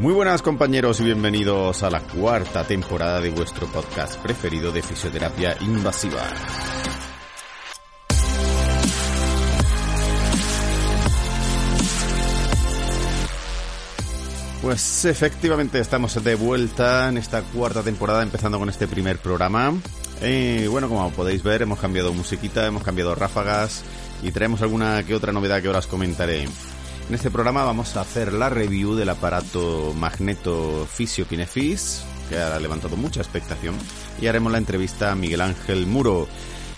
Muy buenas compañeros y bienvenidos a la cuarta temporada de vuestro podcast preferido de fisioterapia invasiva. Pues efectivamente estamos de vuelta en esta cuarta temporada empezando con este primer programa. Eh, bueno, como podéis ver hemos cambiado musiquita, hemos cambiado ráfagas y traemos alguna que otra novedad que ahora os comentaré. En este programa vamos a hacer la review del aparato Magneto Fisio Kinefis, que ha levantado mucha expectación, y haremos la entrevista a Miguel Ángel Muro.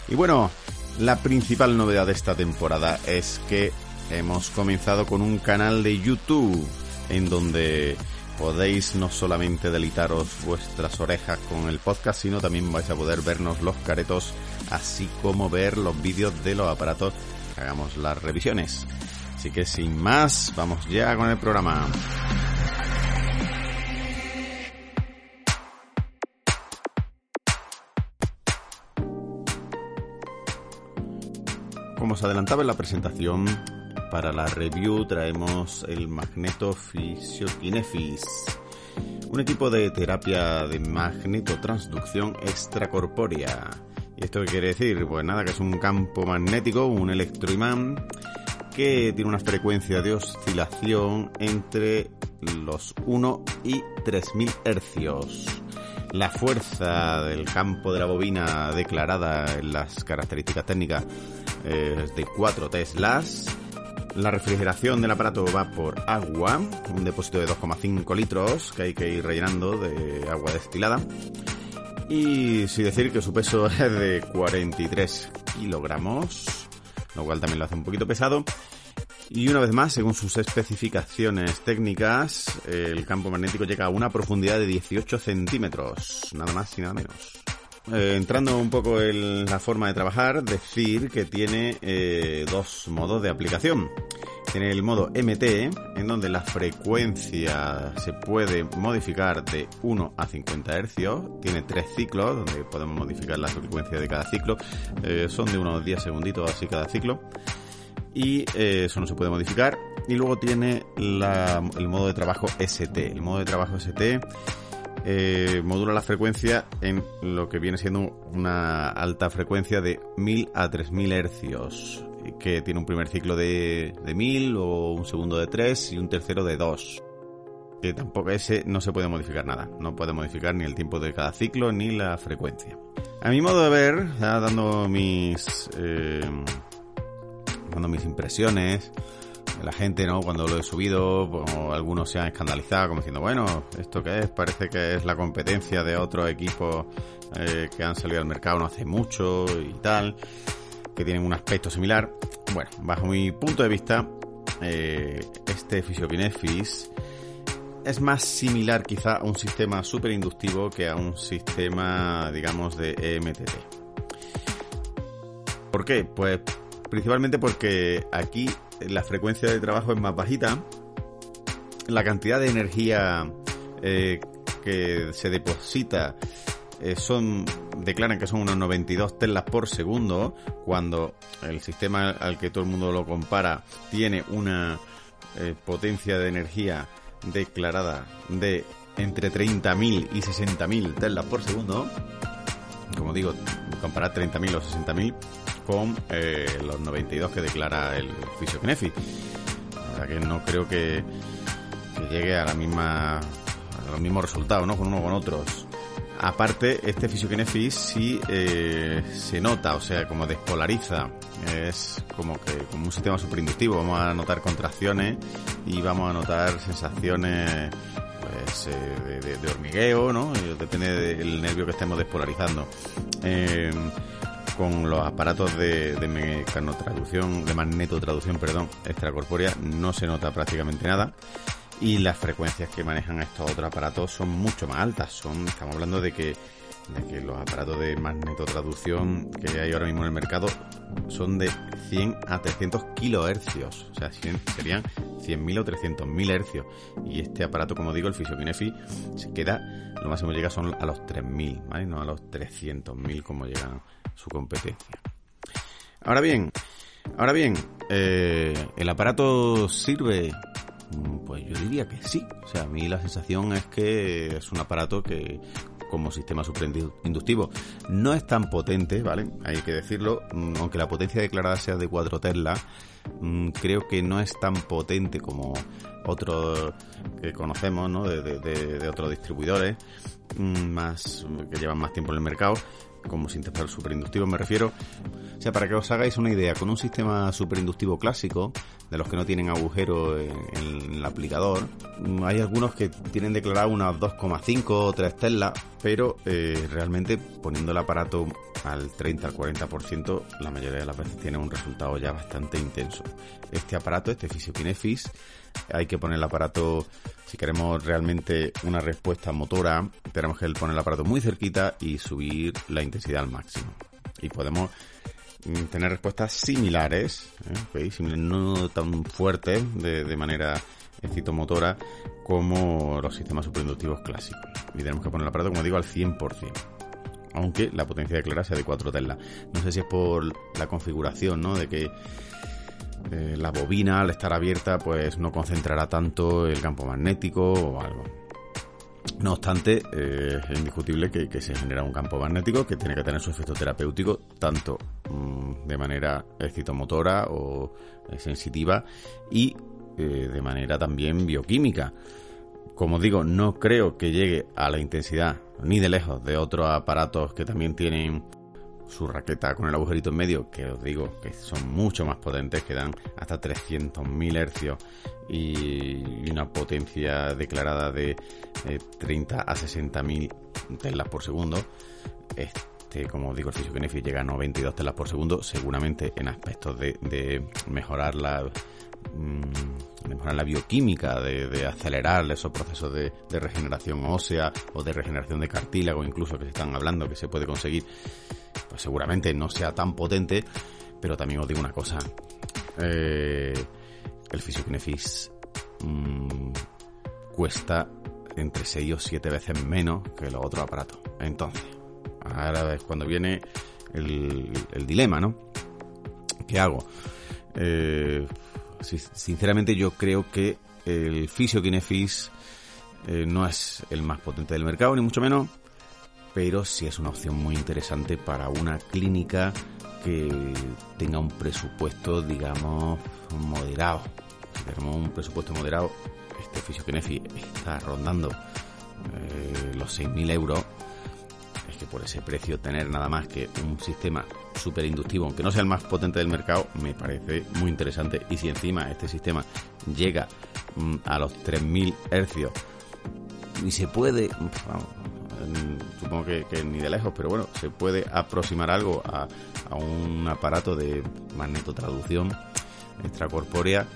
Y bueno, la principal novedad de esta temporada es que hemos comenzado con un canal de YouTube en donde podéis no solamente delitaros vuestras orejas con el podcast, sino también vais a poder vernos los caretos, así como ver los vídeos de los aparatos que hagamos las revisiones. Así que sin más, vamos ya con el programa. Como os adelantaba en la presentación, para la review traemos el Magneto Fisiokinefis, un equipo de terapia de magnetotransducción extracorpórea. ¿Y esto qué quiere decir? Pues nada, que es un campo magnético, un electroimán, que tiene una frecuencia de oscilación entre los 1 y 3000 hercios. La fuerza del campo de la bobina declarada en las características técnicas es de 4 teslas. La refrigeración del aparato va por agua, un depósito de 2,5 litros que hay que ir rellenando de agua destilada. Y sin decir que su peso es de 43 kilogramos, lo cual también lo hace un poquito pesado. Y una vez más, según sus especificaciones técnicas, el campo magnético llega a una profundidad de 18 centímetros, nada más y nada menos. Eh, entrando un poco en la forma de trabajar, decir que tiene eh, dos modos de aplicación. Tiene el modo MT, en donde la frecuencia se puede modificar de 1 a 50 Hz. Tiene tres ciclos, donde podemos modificar la frecuencia de cada ciclo. Eh, son de unos 10 segunditos así cada ciclo y eso no se puede modificar. Y luego tiene el modo de trabajo ST. El modo de trabajo ST eh, modula la frecuencia en lo que viene siendo una alta frecuencia de 1000 a 3000 hercios, que tiene un primer ciclo de, de 1000 o un segundo de 3 y un tercero de 2. Que tampoco ese no se puede modificar nada, no puede modificar ni el tiempo de cada ciclo ni la frecuencia. A mi modo de ver, dando mis eh, dando mis impresiones. La gente, ¿no? Cuando lo he subido, algunos se han escandalizado como diciendo, bueno, ¿esto qué es? Parece que es la competencia de otros equipos eh, que han salido al mercado no hace mucho y tal, que tienen un aspecto similar. Bueno, bajo mi punto de vista, eh, este Fisiokinefis es más similar quizá a un sistema super inductivo que a un sistema, digamos, de EMTT. ¿Por qué? Pues principalmente porque aquí la frecuencia de trabajo es más bajita, la cantidad de energía eh, que se deposita eh, son declaran que son unos 92 telas por segundo cuando el sistema al que todo el mundo lo compara tiene una eh, potencia de energía declarada de entre 30.000 y 60.000 telas por segundo. Como digo comparar 30.000 o 60.000 con eh, los 92 que declara el Fisiokinefi. O sea que no creo que, llegue a la misma los mismos resultados, ¿no? Con uno con otros. Aparte, este Fisiokinefis sí eh, se nota, o sea, como despolariza. Es como que como un sistema superinductivo. Vamos a notar contracciones y vamos a notar sensaciones pues, eh, de, hormigueo, ¿no? Depende del nervio que estemos despolarizando. Con los aparatos de, de mecanotraducción, de magnetotraducción, perdón, extracorpórea, no se nota prácticamente nada. Y las frecuencias que manejan estos otros aparatos son mucho más altas. Estamos hablando de que que los aparatos de magnetotraducción que hay ahora mismo en el mercado son de 100 a 300 kilohercios, o sea, serían 100.000 o 300.000 hercios. Y este aparato, como digo, el Fisiokinefi, se queda, lo máximo llega son a los 3.000, ¿vale? No a los 300.000 como llega su competencia. Ahora bien, ahora bien, eh, ¿el aparato sirve? Mm, pues yo diría que sí. O sea, a mí la sensación es que es un aparato que como sistema superinductivo. No es tan potente, ¿vale? Hay que decirlo, mm, aunque la potencia declarada sea de 4 Tesla, mm, creo que no es tan potente como otros que conocemos, ¿no? De, otros distribuidores mm, más que llevan más tiempo en el mercado como sistema superinductivo me refiero. O sea, para que os hagáis una idea, con un sistema superinductivo clásico, de los que no tienen agujero en, el aplicador, mm, hay algunos que tienen declarado unas 2,5 o 3 Tesla, pero eh, realmente poniendo el aparato al 30 al 40%, la mayoría de las veces tiene un resultado ya bastante intenso. Este aparato, este Fisiokinefis, hay que poner el aparato, si queremos realmente una respuesta motora, tenemos que poner el aparato muy cerquita y subir la intensidad al máximo. Y podemos mm, tener respuestas similares, ¿eh? no tan fuertes de, manera excitomotora como los sistemas superinductivos clásicos. Y tenemos que poner el aparato, como digo, al 100% aunque la potencia de clara sea de 4 Tesla. No sé si es por la configuración, ¿no? De que eh, la bobina al estar abierta pues no concentrará tanto el campo magnético o algo. No obstante, eh, es indiscutible que, se genera un campo magnético que tiene que tener su efecto terapéutico tanto mm, de manera excitomotora o eh, sensitiva y de manera también bioquímica. Como digo, no creo que llegue a la intensidad ni de lejos de otros aparatos que también tienen su raqueta con el agujerito en medio, que os digo que son mucho más potentes, que dan hasta 300.000 hercios y una potencia declarada de 30 eh, a 60.000 telas por segundo. Este, como digo, el Fisiokinesis llega a 92 telas por segundo, seguramente en aspectos de, mejorar la mm, mejorar la bioquímica, de, acelerar esos procesos de, de, regeneración ósea o de regeneración de cartílago, incluso que se están hablando que se puede conseguir pues seguramente no sea tan potente, pero también os digo una cosa, eh, el Physiokinefis mmm, cuesta entre 6 o 7 veces menos que los otros aparatos. Entonces, ahora es cuando viene el, dilema, ¿no? ¿Qué hago? Eh, sinceramente yo creo que el Physiokinefis eh, no es el más potente del mercado, ni mucho menos, pero sí es una opción muy interesante para una clínica que tenga un presupuesto, digamos, moderado. Si tenemos un presupuesto moderado, este Fisiokinefi está rondando eh, los 6.000 euros. Es que por ese precio tener nada más que un sistema súper inductivo, aunque no sea el más potente del mercado, me parece muy interesante. Y si encima este sistema llega mm, a los 3.000 hercios y se puede, vamos, supongo que, ni de lejos, pero bueno, se puede aproximar algo a, un aparato de magnetotraducción extracorpórea,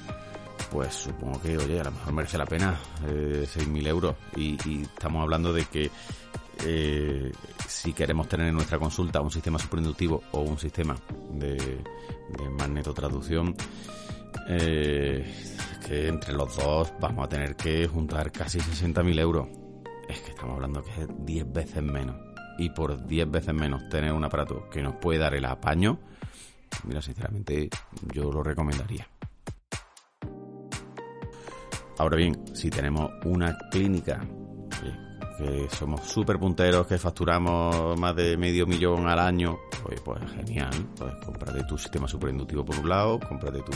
pues supongo que, oye, a lo mejor merece la pena eh, 6.000 euros. Y, estamos hablando de que eh, si queremos tener en nuestra consulta un sistema superinductivo o un sistema de, de magnetotraducción, eh, que entre los dos vamos a tener que juntar casi 60.000 euros es que estamos hablando que es 10 veces menos. Y por 10 veces menos tener un aparato que nos puede dar el apaño, mira, sinceramente yo lo recomendaría. Ahora bien, si tenemos una clínica que somos súper punteros, que facturamos más de medio millón al año, pues, pues genial, pues cómprate tu sistema superinductivo por un lado, cómprate tu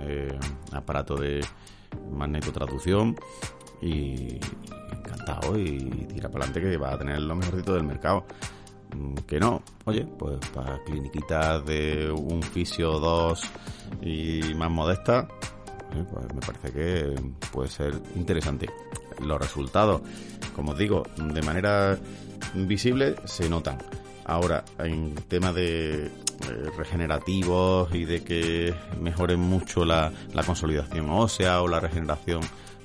eh, aparato de magnetotraducción y encantado y tira para adelante que va a tener lo mejorcito del mercado. Mm, que no, oye, pues para cliniquitas de un fisio, dos y más modesta, pues me parece que puede ser interesante. Los resultados, como os digo, de manera visible se notan. Ahora, en tema de eh, regenerativos y de que mejoren mucho la consolidación ósea o la regeneración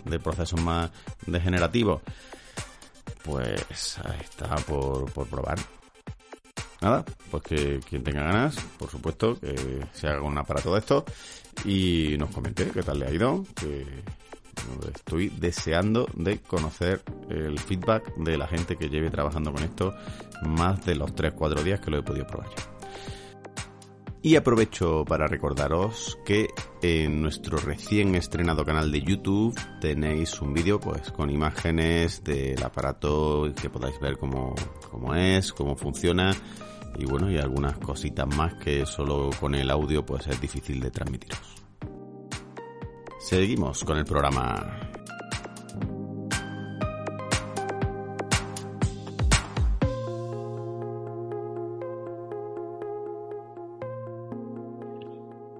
de procesos más degenerativos, pues está por, por probar. Nada, pues que quien tenga ganas, por supuesto, que se haga un aparato de esto y nos comente qué tal le ha ido, que estoy deseando de conocer el feedback de la gente que lleve trabajando con esto más de los 3-4 días que lo he podido probar yo. Y aprovecho para recordaros que en nuestro recién estrenado canal de YouTube tenéis un vídeo pues con imágenes del aparato que podáis ver cómo, cómo es, cómo funciona y bueno, y algunas cositas más que solo con el audio pues es difícil de transmitiros. Seguimos con el programa.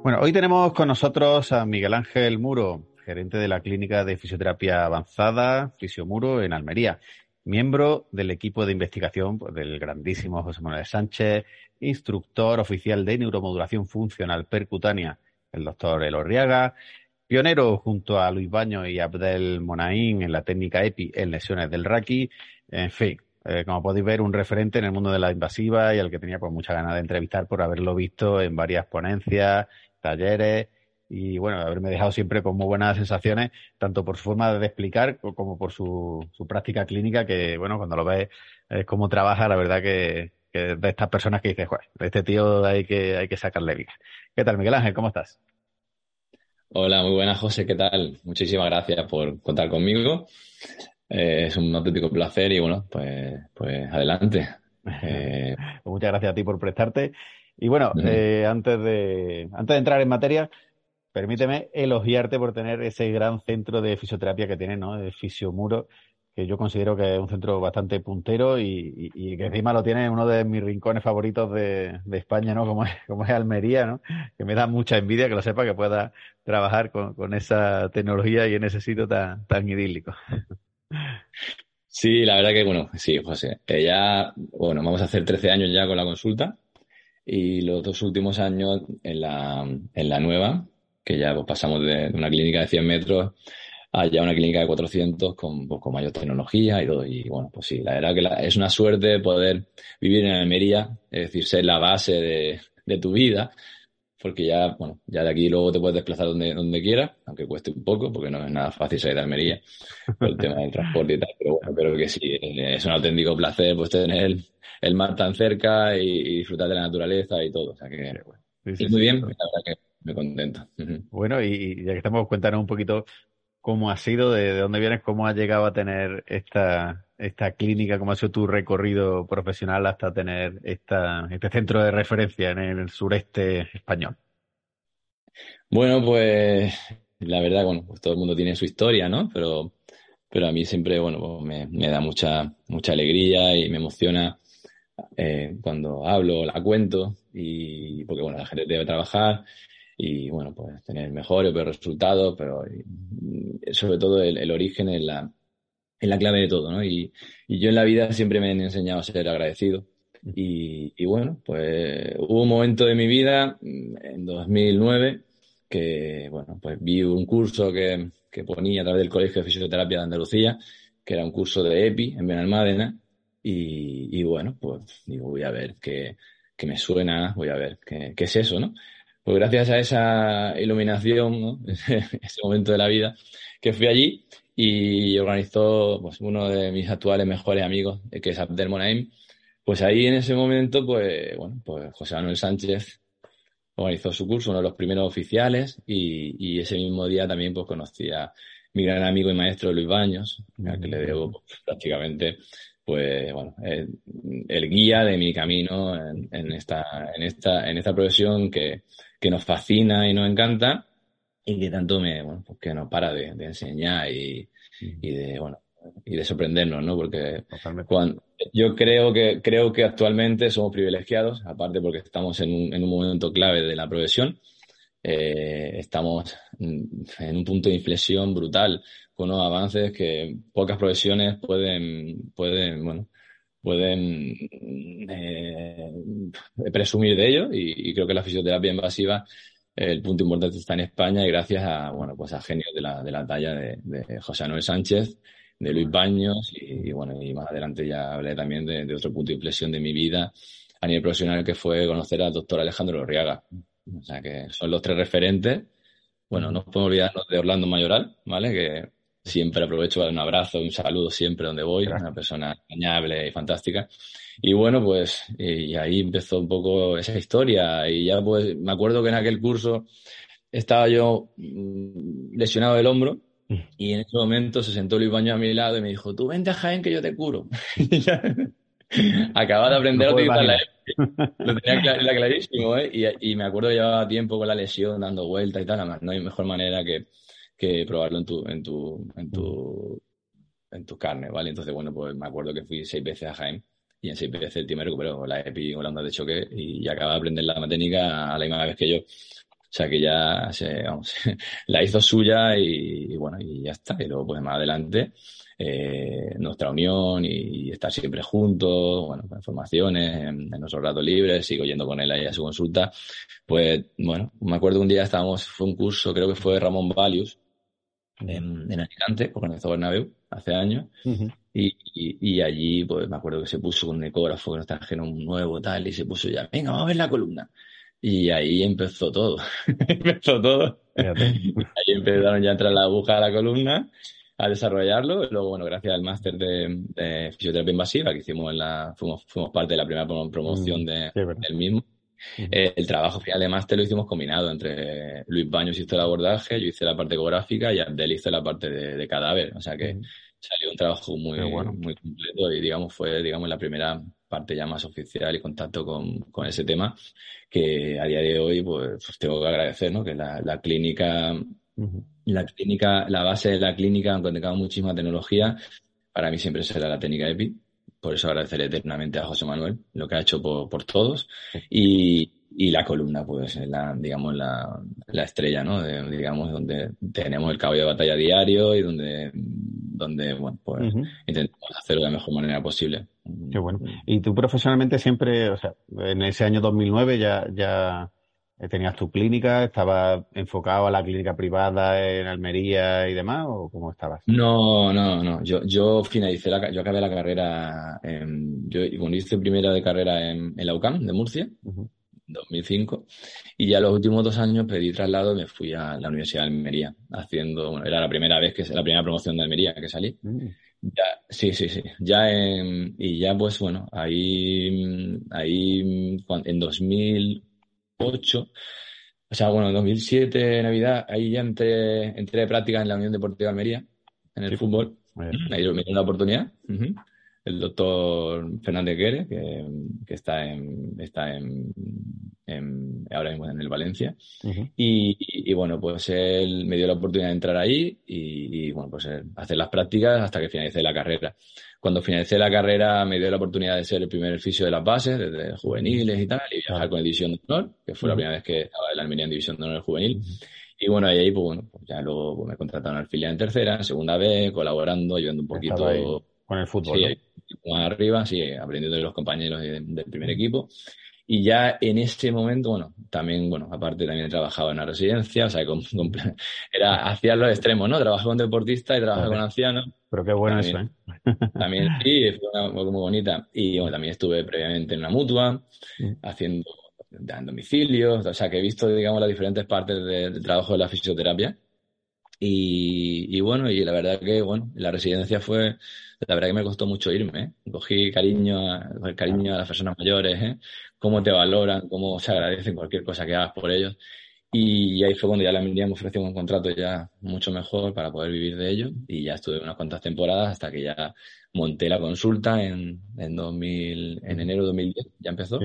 Bueno, hoy tenemos con nosotros a Miguel Ángel Muro, gerente de la Clínica de Fisioterapia Avanzada, Fisiomuro, en Almería, miembro del equipo de investigación pues, del grandísimo José Manuel Sánchez, instructor oficial de neuromodulación funcional percutánea, el doctor Elorriaga, pionero junto a Luis Baño y Abdel Monaín en la técnica EPI en lesiones del Raki, en fin, eh, como podéis ver, un referente en el mundo de la invasiva y al que tenía pues mucha ganas de entrevistar por haberlo visto en varias ponencias talleres y bueno, haberme dejado siempre con muy buenas sensaciones, tanto por su forma de explicar como por su, su práctica clínica, que bueno, cuando lo ves es como trabaja, la verdad que, que de estas personas que dices, Joder, de este tío hay que, hay que sacarle vida. ¿Qué tal, Miguel Ángel? ¿Cómo estás? Hola, muy buenas, José, ¿qué tal? Muchísimas gracias por contar conmigo. Eh, es un auténtico placer y bueno, pues, pues adelante. Eh... Muchas gracias a ti por prestarte. Y bueno, eh, antes, de, antes de entrar en materia, permíteme elogiarte por tener ese gran centro de fisioterapia que tiene, ¿no? De Fisiomuro, que yo considero que es un centro bastante puntero y, y, que encima lo tiene en uno de mis rincones favoritos de, de, España, ¿no? Como es, como es Almería, ¿no? Que me da mucha envidia que lo sepa, que pueda trabajar con, con esa tecnología y en ese sitio tan, tan idílico. Sí, la verdad que, bueno, sí, José. ya, bueno, vamos a hacer 13 años ya con la consulta y los dos últimos años en la, en la nueva, que ya pues, pasamos de, una clínica de 100 metros a ya una clínica de 400 con, pues, con mayor tecnología y todo. Y bueno, pues sí, la verdad que es una suerte poder vivir en Almería, es decir, ser la base de, de tu vida, porque ya, bueno, ya de aquí luego te puedes desplazar donde, donde quieras, aunque cueste un poco, porque no es nada fácil salir de Almería por el tema del transporte y tal, pero bueno, pero que sí, es un auténtico placer pues tener el mar tan cerca y, disfrutar de la naturaleza y todo. O sea que, sí, muy bien, la verdad que me contento. Bueno, y ya que estamos, cuéntanos un poquito cómo ha sido, de, dónde vienes, cómo has llegado a tener esta, esta clínica, cómo ha sido tu recorrido profesional hasta tener esta, este centro de referencia en el sureste español. Bueno, pues la verdad, bueno, pues todo el mundo tiene su historia, ¿no? Pero, pero a mí siempre, bueno, pues me, me da mucha, mucha alegría y me emociona eh, cuando hablo, la cuento, y porque bueno, la gente debe trabajar y bueno, pues tener mejores o peores resultados, pero sobre todo el, origen es la, es la clave de todo, ¿no? Y, y, yo en la vida siempre me han enseñado a ser agradecido. Y, y, bueno, pues hubo un momento de mi vida, en 2009, que bueno, pues vi un curso que, que ponía a través del Colegio de Fisioterapia de Andalucía, que era un curso de EPI en Benalmádena, y, bueno, pues digo, voy a ver qué, me suena, voy a ver qué, es eso, ¿no? Pues gracias a esa iluminación, ¿no? ese momento de la vida, que fui allí y organizó pues, uno de mis actuales mejores amigos, que es Abdel Monaim. Pues ahí en ese momento, pues bueno, pues José Manuel Sánchez organizó su curso, uno de los primeros oficiales, y, y ese mismo día también pues conocí a mi gran amigo y maestro Luis Baños, a que le debo pues, prácticamente pues bueno, el, guía de mi camino en, esta, en esta, en esta profesión que, que, nos fascina y nos encanta y que tanto me, bueno, pues que nos para de, enseñar y, y, de, bueno, y de sorprendernos, ¿no? Porque cuando, yo creo que, creo que actualmente somos privilegiados, aparte porque estamos en un, en un momento clave de la profesión, eh, estamos en un punto de inflexión brutal unos avances que pocas profesiones pueden, pueden, bueno, pueden eh, presumir de ello y, creo que la fisioterapia invasiva el punto importante está en España y gracias a bueno pues a genios de la, de la talla de, José Manuel Sánchez de Luis Baños y, bueno y más adelante ya hablé también de, otro punto de inflexión de mi vida a nivel profesional que fue conocer al doctor Alejandro Lorriaga. O sea que son los tres referentes. Bueno no podemos olvidarnos de Orlando Mayoral vale que Siempre aprovecho para un abrazo, un saludo siempre donde voy, una persona engañable y fantástica. Y bueno, pues y ahí empezó un poco esa historia y ya pues me acuerdo que en aquel curso estaba yo mm, lesionado del hombro mm. y en ese momento se sentó Luis Baño a mi lado y me dijo, tú vente a Jaén que yo te curo. Acababa de aprender a utilizar la Lo tenía clarísimo, ¿eh? Y, y, me acuerdo que llevaba tiempo con la lesión, dando vueltas y tal. Además, no hay mejor manera que, que probarlo en tu, en tu, en tu, en tu carne, ¿vale? Entonces, bueno, pues me acuerdo que fui seis veces a Jaén y en seis veces el tío me recuperó la EPI con la onda de choque y acaba de aprender la técnica a la misma vez que yo. O sea que ya se, vamos, la hizo suya y, bueno, y ya está. Y luego, pues más adelante, eh, nuestra unión y, estar siempre juntos, bueno, con informaciones, en, en, nuestros ratos libres, sigo yendo con él ahí a su consulta. Pues bueno, me acuerdo un día estábamos, fue un curso, creo que fue Ramón Valius, en, en Alicante, organizó Bernabéu hace años. y, y, allí, pues me acuerdo que se puso un ecógrafo que nos trajeron un nuevo tal y se puso ya, venga, vamos a ver la columna. Y ahí empezó todo. empezó todo. ahí empezaron ya a entrar la aguja a la columna, a desarrollarlo. Y luego, bueno, gracias al máster de, fisioterapia invasiva que hicimos en la, fuimos, fuimos parte de la primera promoción mm, de, del mismo. Eh, el trabajo final de máster lo hicimos combinado entre Luis Baños hizo el abordaje, yo hice la parte ecográfica y Abdel hizo la parte de, cadáver. O sea que salió un trabajo muy, muy completo y digamos fue digamos la primera parte ya más oficial y contacto con, con ese tema que a día de hoy pues, pues tengo que agradecer ¿no? que la, la clínica la clínica la base de la clínica aunque tengamos muchísima tecnología. Para mí siempre será la técnica EPI por eso agradeceré eternamente a José Manuel lo que ha hecho por, por todos. Y, y, la columna, pues, es la, digamos, la, la estrella, ¿no? digamos, donde tenemos el caballo de batalla diario y donde, donde bueno, pues, intentamos hacerlo de la mejor manera posible. Qué bueno. Y tú profesionalmente siempre, o sea, en ese año 2009 ya, ya ¿Tenías tu clínica? ¿Estabas enfocado a la clínica privada en Almería y demás? ¿O cómo estabas? No, no, no. Yo, yo finalicé la, yo acabé la carrera, en, yo cuando hice primera de carrera en, en la UCAM de Murcia, en 2005, y ya los últimos dos años pedí traslado y me fui a la Universidad de Almería, haciendo, bueno, era la primera vez que, la primera promoción de Almería que salí. Mm. Ya, sí, sí, sí. Ya en, y ya pues bueno, ahí, ahí en 2000 2008. O sea, bueno, en 2007, Navidad, ahí ya entré, entré de práctica en la Unión Deportiva de Almería, en el fútbol. Ahí me dio la oportunidad. El doctor Fernández Guerre, que, que, está, en, está en, ahora mismo en el Valencia. y, y, bueno, pues él me dio la oportunidad de entrar ahí y, y bueno, pues hacer las prácticas hasta que finalicé la carrera. Cuando finalicé la carrera me dio la oportunidad de ser el primer fisio de las bases, desde juveniles y tal, y viajar con División de Honor, que fue la primera vez que estaba en la Almería en División de Honor juvenil. Y bueno, ahí, pues bueno, pues ya luego pues, me contrataron al filial en tercera, segunda vez, colaborando, ayudando un poquito. Con el fútbol. Sí, arriba, sí, aprendiendo de los compañeros del primer equipo. Y ya en ese momento, bueno, también, bueno, aparte también he trabajado en la residencia, o sea, era, hacía los extremos, ¿no? Trabajé con deportistas y trabajé con ancianos. Pero qué bueno eso, ¿eh? También, sí, fue una, muy bonita. Y bueno, también estuve previamente en una mutua, mm. haciendo, dando domicilios, o sea, que he visto, digamos, las diferentes partes del trabajo de la fisioterapia. Y, y, bueno, y la verdad que, bueno, la residencia fue, la verdad que me costó mucho irme, ¿eh? Cogí cariño, a, cariño a las personas mayores, ¿eh? Cómo te valoran, cómo se agradecen cualquier cosa que hagas por ellos. Y ahí fue cuando ya la Almería me ofreció un contrato ya mucho mejor para poder vivir de ello. Y ya estuve unas cuantas temporadas hasta que ya monté la consulta en, en, 2000, en enero de 2010. Ya empezó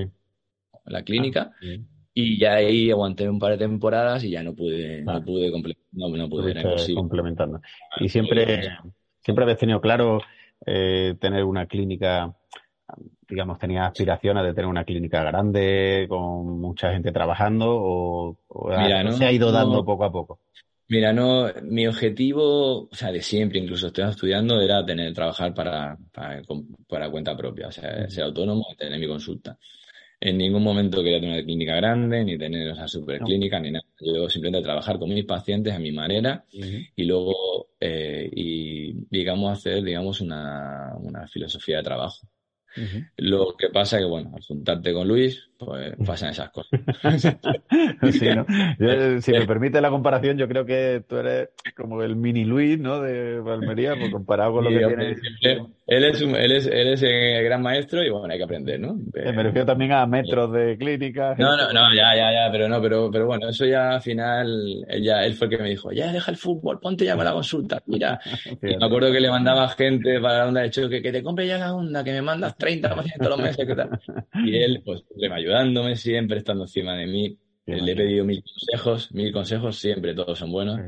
la clínica. Ah, y ya ahí aguanté un par de temporadas y ya no pude, no ah. pude, no, no pude, era complementando. Y siempre, siempre habías tenido claro eh, tener una clínica digamos, tenía aspiraciones de tener una clínica grande con mucha gente trabajando o, se ha ido dando poco a poco? Mira, no, mi objetivo, o sea, de siempre, incluso estoy estudiando, era tener, trabajar para, para, para cuenta propia, o sea, ser autónomo y tener mi consulta. En ningún momento quería tener una clínica grande, ni tener esa superclínica, ni nada. Yo simplemente trabajar con mis pacientes a mi manera y luego, eh, y digamos, hacer, digamos, una, una filosofía de trabajo. Lo que pasa es que, bueno, al juntarte con Luis, pues pasan esas cosas. sí, ¿no? si me permite la comparación, yo creo que tú eres como el mini Luis, ¿no? De Valmería, pues comparado con lo que tiene. Él es, él, es, él es el gran maestro y bueno, hay que aprender, ¿no? Me refiero también a metros de clínica. No, no, no, ya, ya, ya, pero no, pero, pero bueno, eso ya al final, ya, él fue el que me dijo, ya deja el fútbol, ponte ya con la consulta, mira. y me acuerdo que le mandaba gente para la onda de choque, que te compre ya la onda, que me mandas 30 pacientes todos los meses, ¿qué tal? Y él, pues, me ayudándome siempre, estando encima de mí. Le he pedido mil consejos, mil consejos, siempre todos son buenos.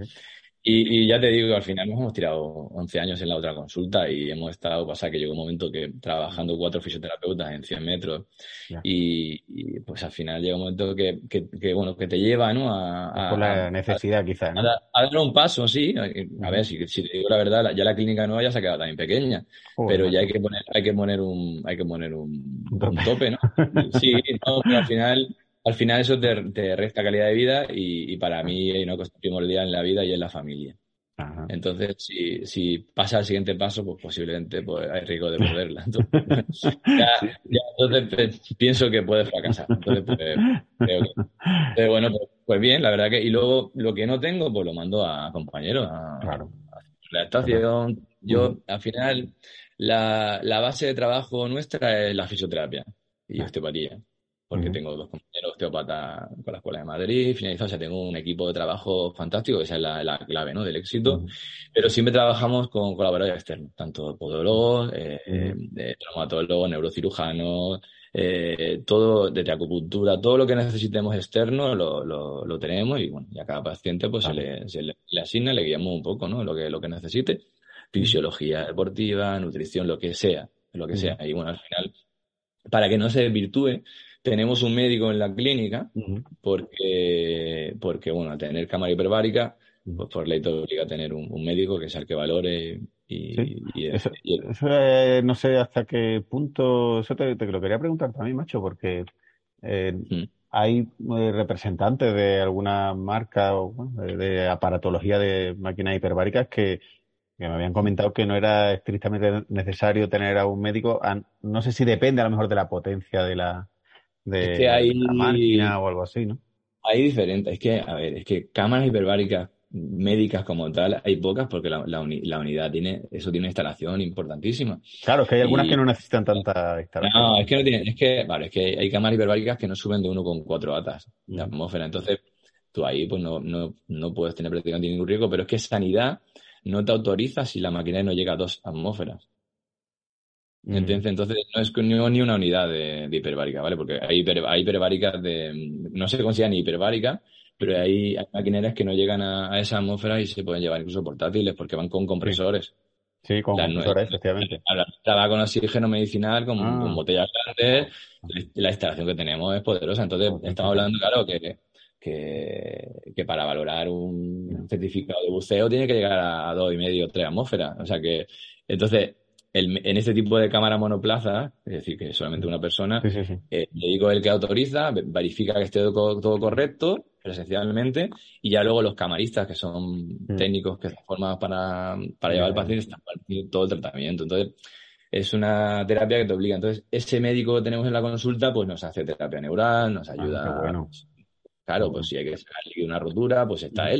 Y, ya te digo, al final nos hemos tirado 11 años en la otra consulta y hemos estado, pasa que llegó un momento que trabajando cuatro fisioterapeutas en 100 metros y, pues al final llega un momento que, que, bueno, que te lleva, ¿no? A, Por la necesidad quizás, ¿no? A, dar un paso, sí. A ver, si, si, te digo la verdad, ya la clínica nueva ya se ha quedado también pequeña, pero ya hay que poner, hay que poner un, hay que poner un, un tope, ¿no? sí, no, pero al final al final eso te, resta calidad de vida y, para mí hay una cosa primordial en la vida y en la familia. Entonces, si, si pasa al siguiente paso, pues posiblemente pues, hay riesgo de perderla. Entonces, ya, entonces pues, pienso que puede fracasar. Entonces, pues, creo que, bueno, pues, pues, bien, la verdad que. Y luego lo que no tengo, pues lo mando a compañeros, a, la estación. Yo, al final, la, la, base de trabajo nuestra es la fisioterapia y osteopatía porque tengo dos compañeros osteópatas con la Escuela de Madrid, finalizado, o sea, tengo un equipo de trabajo fantástico, esa es la, clave ¿no? del éxito, pero siempre trabajamos con colaboradores externos, tanto podólogos, eh, traumatólogos, neurocirujanos, eh, todo, desde acupuntura, todo lo que necesitemos externo lo, lo, lo tenemos y bueno, y a cada paciente pues se, le, se le, asigna, le guiamos un poco, ¿no? Lo que, lo que necesite, fisiología deportiva, nutrición, lo que sea, lo que sea. Y bueno, al final, para que no se desvirtúe, tenemos un médico en la clínica porque, porque, bueno, al tener cámara hiperbárica, pues por ley te obliga a tener un, médico que sea el que valore y, eso, no sé hasta qué punto, eso te, lo quería preguntar también, macho, porque eh, hay eh, representantes de alguna marca o de, aparatología de máquinas hiperbáricas que, que me habían comentado que no era estrictamente necesario tener a un médico, no sé si depende a lo mejor de la potencia de la, de, que hay, la máquina o algo así, ¿no? Hay diferentes, es que, a ver, es que cámaras hiperbáricas médicas como tal hay pocas porque la, la, unidad tiene, eso tiene una instalación importantísima. Claro, es que hay algunas que no necesitan tanta instalación. No, es que no tienen, es que, vale, es que hay cámaras hiperbáricas que no suben de 1,4 atas de mm. atmósfera. Entonces, tú ahí pues no, no, no puedes tener prácticamente ningún riesgo, pero es que sanidad no te autoriza si la máquina no llega a dos atmósferas. Entonces, entonces no es ni una unidad de, hiperbárica, ¿vale? Porque hay, hay hiperbáricas de. No se considera ni hiperbárica, pero hay, hay maquineras que no llegan a, esa atmósfera y se pueden llevar incluso portátiles porque van con compresores. Sí, con compresores, efectivamente. La, con oxígeno medicinal, con, ah. botellas grandes. La instalación que tenemos es poderosa. Entonces, estamos hablando, claro, que, que, que, para valorar un certificado de buceo tiene que llegar a, dos y medio, tres atmósferas. O sea que, entonces, en este tipo de cámara monoplaza, es decir, que solamente una persona, eh, le digo el que autoriza, verifica que esté todo, correcto, presencialmente, y ya luego los camaristas, que son mm. técnicos que están formados para, para llevar al paciente, están haciendo todo el tratamiento. Entonces, es una terapia que te obliga. Entonces, ese médico que tenemos en la consulta, pues nos hace terapia neural, nos ah, ayuda. Claro, pues si hay que sacarle una rotura, pues está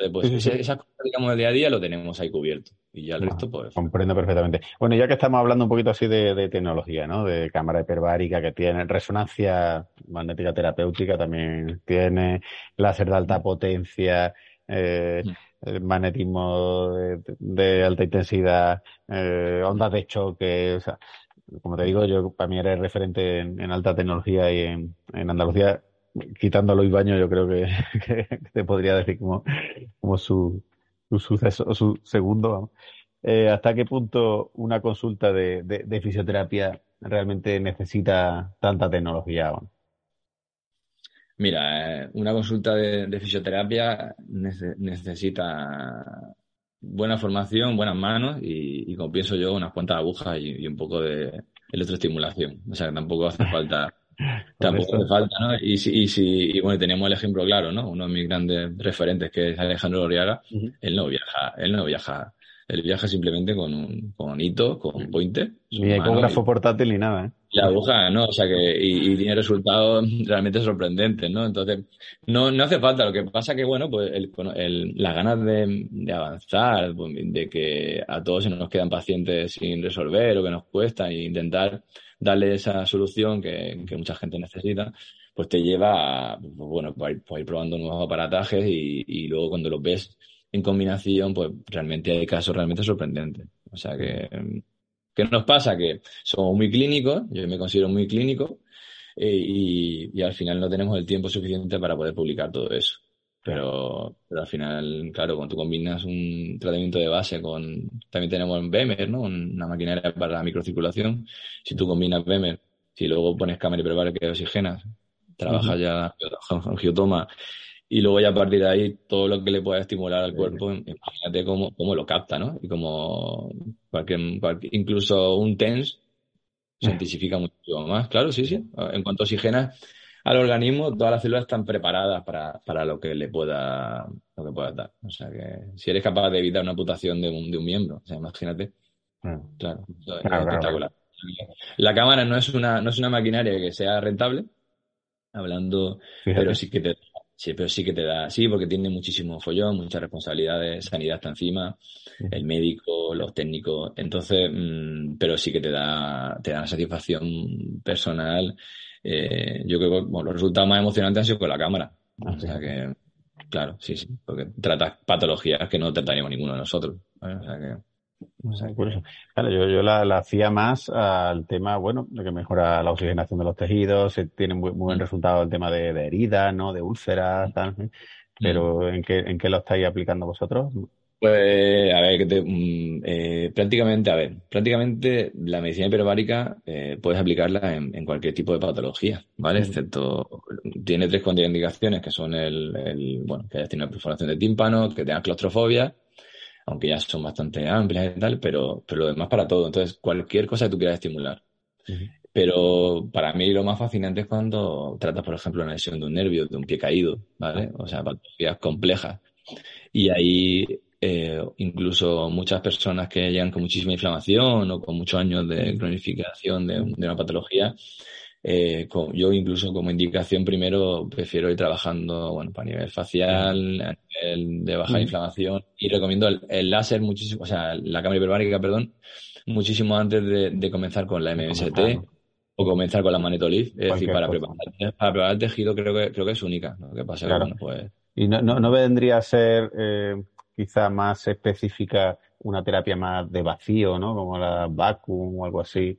mm. él. Entonces, pues esas cosas, digamos, del día a día lo tenemos ahí cubierto. Y ya el resto, pues. Comprendo perfectamente. Bueno, ya que estamos hablando un poquito así de, tecnología, ¿no? De cámara hiperbárica que tiene, resonancia magnética terapéutica también tiene, láser de alta potencia, eh, mm. magnetismo de, alta intensidad, eh, ondas de choque, o sea, como te digo, yo para mí eres referente en, alta tecnología y en, Andalucía, quitando a Luis Baño, yo creo que, te podría decir como, su, su su segundo, eh, ¿hasta qué punto una consulta de, fisioterapia realmente necesita tanta tecnología? Mira, eh, una consulta de, fisioterapia necesita buena formación, buenas manos y, como pienso yo, unas cuantas agujas y, un poco de electroestimulación. O sea, que tampoco hace falta, tampoco hace falta, ¿no? Y si, y si, y bueno, tenemos el ejemplo claro, ¿no? Uno de mis grandes referentes que es Alejandro Loriaga, él no viaja, él no viaja él viaja simplemente con un con hito, con pointer. Ni ecógrafo portátil ni nada, ¿eh? La aguja, ¿no? O sea que, y, tiene resultados realmente sorprendentes, ¿no? Entonces, no, no hace falta. Lo que pasa que, bueno, pues el, el, las ganas de, de avanzar, pues, de que a todos se nos quedan pacientes sin resolver o que nos cuesta e intentar darle esa solución que, que mucha gente necesita, pues te lleva a, bueno, pues pues ir probando nuevos aparatajes y, y luego cuando los ves en combinación, pues realmente hay casos realmente sorprendentes. O sea que, ¿qué nos pasa? Que somos muy clínicos, yo me considero muy clínico, eh, y, y, al final no tenemos el tiempo suficiente para poder publicar todo eso. Pero, pero al final, claro, cuando tú combinas un tratamiento de base con, también tenemos Bemer, ¿no? Una maquinaria para la microcirculación. Si tú combinas Bemer, si luego pones cámara hiperbárica que oxigenas, trabajas ya con geotoma y luego ya a partir de ahí todo lo que le pueda estimular al cuerpo, imagínate cómo, cómo lo capta, ¿no? Y como cualquier, incluso un TENS se intensifica mucho más. Claro, sí, sí. En cuanto oxigena al organismo, todas las células están preparadas para, para lo que le pueda, lo que pueda dar. O sea que si eres capaz de evitar una amputación de un, de un miembro, o sea, imagínate. Claro, espectacular. La cámara no es una, no es una maquinaria que sea rentable, hablando, pero sí que te Sí, pero sí que te da, sí, porque tiene muchísimo follón, muchas responsabilidades, sanidad está encima, el médico, los técnicos, entonces, mm, pero sí que te da, te da una satisfacción personal. Eh, yo creo que bueno, los resultados más emocionantes han sido con la cámara. o sea que, claro, sí, sí, porque tratas patologías que no trataríamos ninguno de nosotros. O sea que, Claro, yo, yo la, hacía más al tema, bueno, de que mejora la oxigenación de los tejidos, se tiene muy, buen resultado el tema de, heridas, ¿no? De úlceras, tal. ¿eh? Pero. ¿en qué, ¿en qué lo estáis aplicando vosotros? Pues, a ver, que te, mm, eh, prácticamente, a ver, prácticamente la medicina hiperbárica eh, puedes aplicarla en, cualquier tipo de patología, ¿vale? Excepto, tiene tres contraindicaciones que son el, el, bueno, que hayas tenido una perforación de tímpano, que tengas claustrofobia aunque ya son bastante amplias y tal, pero, pero lo demás para todo. Entonces, cualquier cosa que tú quieras estimular. Pero para mí lo más fascinante es cuando tratas, por ejemplo, una lesión de un nervio, de un pie caído, ¿vale? O sea, patologías complejas. Y ahí eh, incluso muchas personas que llegan con muchísima inflamación o con muchos años de cronificación de, de una patología, eh, yo incluso como indicación primero prefiero ir trabajando bueno, para nivel facial, a nivel de baja inflamación y recomiendo el, láser muchísimo, o sea, la cámara hiperbárica, perdón, muchísimo antes de, comenzar con la MST o comenzar con la manetolif, es decir, para preparar, para preparar, el tejido creo que, creo que es única. Lo que pasa bueno, pues... ¿Y no, no, vendría a ser eh, quizá más específica una terapia más de vacío, ¿no? Como la vacuum o algo así,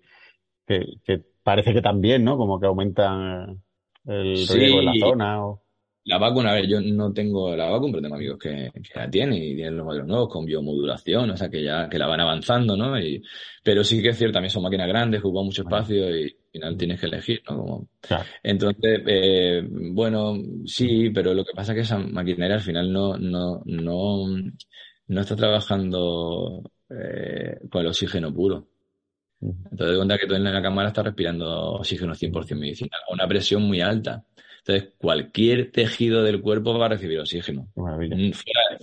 que, que parece que también, ¿no? Como que aumentan el riesgo en la zona. O... La vacuna, a ver, yo no tengo la vacuna, pero tengo amigos que, que la tienen y tienen los modelos nuevos con biomodulación, o sea, que ya que la van avanzando, ¿no? Y, pero sí que es cierto, también son máquinas grandes, ocupan mucho espacio y al final tienes que elegir, ¿no? Como... Entonces, eh, bueno, sí, pero lo que pasa es que esa maquinaria al final no, no, no, no está trabajando eh, con el oxígeno puro. Entonces, de cuenta que tú en la cámara estás respirando oxígeno 100% medicinal a una presión muy alta. Entonces, cualquier tejido del cuerpo va a recibir oxígeno. Mm,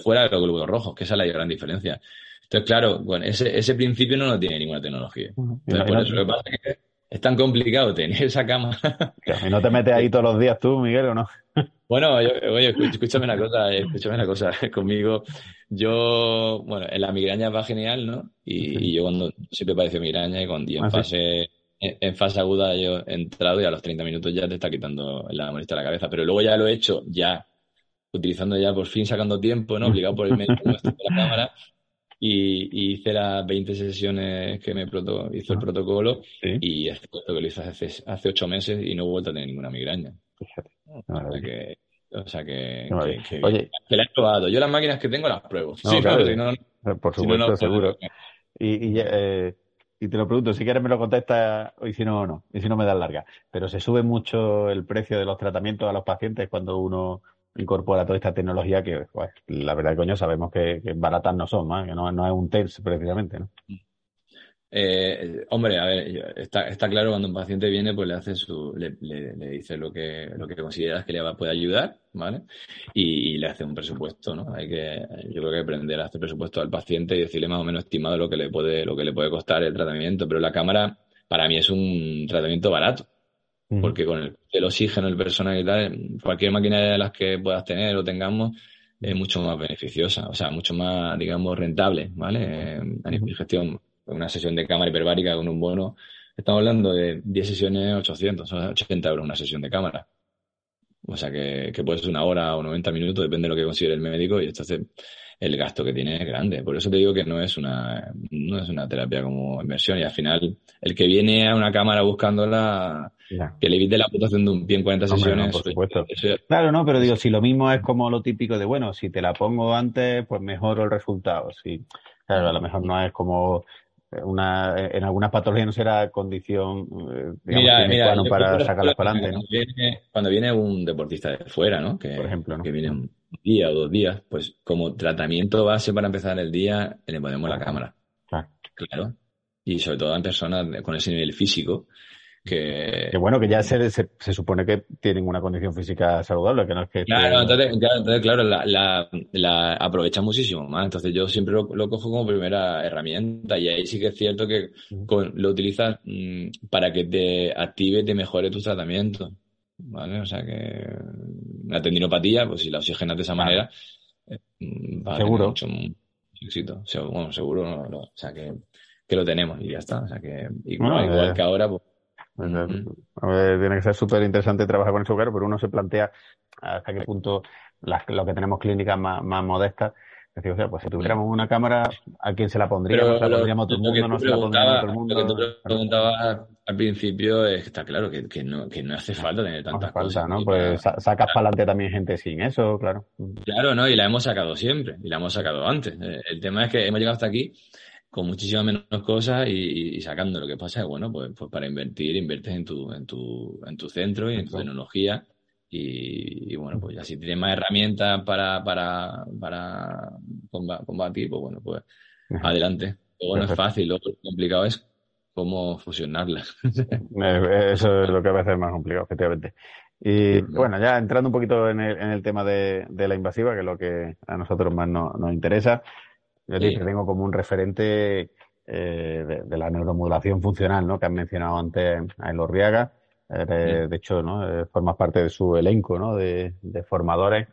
fuera, de los glóbulos rojos, que esa es la gran diferencia. Entonces, claro, bueno, ese, ese principio no lo tiene ninguna tecnología. Entonces, por eso lo que pasa es que es tan complicado tener esa cámara. ¿Y no te metes ahí todos los días tú, Miguel, o no? Bueno, oye, escúchame una cosa, escúchame una cosa. Conmigo, yo, bueno, en la migraña va genial, ¿no? Y, yo cuando siempre padece migraña y cuando en, ah, fase, en, fase aguda yo he entrado y a los 30 minutos ya te está quitando la molestia de la cabeza. Pero luego ya lo he hecho, ya, utilizando ya por fin sacando tiempo, ¿no? Obligado por el médico de la cámara. Y, hice las 20 sesiones que me hizo el ah, protocolo y es que lo hice hace, hace 8 meses y no he vuelto a tener ninguna migraña. Fíjate. O sea que, o sea que, Oye, que la he probado. Yo las máquinas que tengo las pruebo. sí, claro, no, por supuesto, seguro. Y, y eh, y te lo pregunto, si quieres me lo contestas y si no, no, y si no me das larga. Pero se sube mucho el precio de los tratamientos a los pacientes cuando uno incorpora toda esta tecnología que, pues, la verdad, coño, sabemos que, baratas no son, que no, no es un TENS precisamente, ¿no? Eh, hombre, a ver, está, está, claro cuando un paciente viene, pues le hace su, le, le, dice lo que, lo que consideras que le va, puede ayudar, ¿vale? Y, le hace un presupuesto, ¿no? Hay que, yo creo que aprender a hacer presupuesto al paciente y decirle más o menos estimado lo que le puede, lo que le puede costar el tratamiento. Pero la cámara, para mí es un tratamiento barato. Porque con el, el, oxígeno, el personal y tal, cualquier máquina de las que puedas tener o tengamos, es mucho más beneficiosa, o sea, mucho más, digamos, rentable, ¿vale? Eh, a nivel de gestión una sesión de cámara hiperbárica con un bono, estamos hablando de 10 sesiones 800, son 80 euros una sesión de cámara. O sea que, que puede ser una hora o 90 minutos, depende de lo que considere el médico, y entonces el gasto que tiene es grande. Por eso te digo que no es una, no es una terapia como inversión, y al final el que viene a una cámara buscándola, que le evite la amputación de un pie en 40 sesiones. por supuesto. Claro, no, pero digo, si lo mismo es como lo típico de, bueno, si te la pongo antes, pues mejoro el resultado. Si, claro, a lo mejor no es como una, en algunas patologías no será condición eh, digamos, para sacarlas para adelante. Cuando, viene, cuando, viene, un deportista de fuera, ¿no? Que, Por ejemplo, que viene un día o dos días, pues como tratamiento base para empezar el día, le ponemos la cámara. Claro. claro. Y sobre todo en personas con ese nivel físico, que... bueno, que ya se, se, supone que tienen una condición física saludable, que no es que... Claro, entonces, claro, la, la, aprovecha muchísimo más. Entonces yo siempre lo, cojo como primera herramienta y ahí sí que es cierto que lo utilizas mm, para que te active, te mejore tus tratamientos. ¿Vale? O sea que la tendinopatía, pues si la oxigenas de esa manera, eh, va seguro. mucho, éxito. bueno, seguro, no, o sea que, que, lo tenemos y ya está. O sea que igual, igual eh, que ahora, pues tiene que ser súper interesante trabajar con el claro, pero uno se plantea hasta qué punto lo que tenemos clínicas más, más modestas. Es decir, o sea, pues si tuviéramos una cámara, ¿a quién se la pondríamos? ¿Se la pondríamos todo el mundo? ¿No se la pondríamos todo el mundo? Lo que tú preguntabas al principio es que está claro que, que, no, que no hace falta tener tantas no cosas. ¿no? Pues sacas para adelante también gente sin eso, claro. Claro, ¿no? Y la hemos sacado siempre, y la hemos sacado antes. El tema es que hemos llegado hasta aquí con muchísimas menos cosas y, sacando. Lo que pasa es, bueno, pues, pues, para invertir, inviertes en tu, en tu, en tu centro y en tu tecnología. Y, bueno, pues ya si tienes más herramientas para, para, para combatir, pues bueno, pues adelante. Luego no es fácil, lo complicado es cómo fusionarlas. Eh, eso es lo que a veces es más complicado, efectivamente. Y bueno, ya entrando un poquito en el, en el tema de, de, la invasiva, que es lo que a nosotros más nos interesa, yo te tengo como un referente eh, de, la neuromodulación funcional, ¿no? Que has mencionado antes a Elorriaga. de hecho, ¿no? Eh, formas parte de su elenco, ¿no? De, formadores.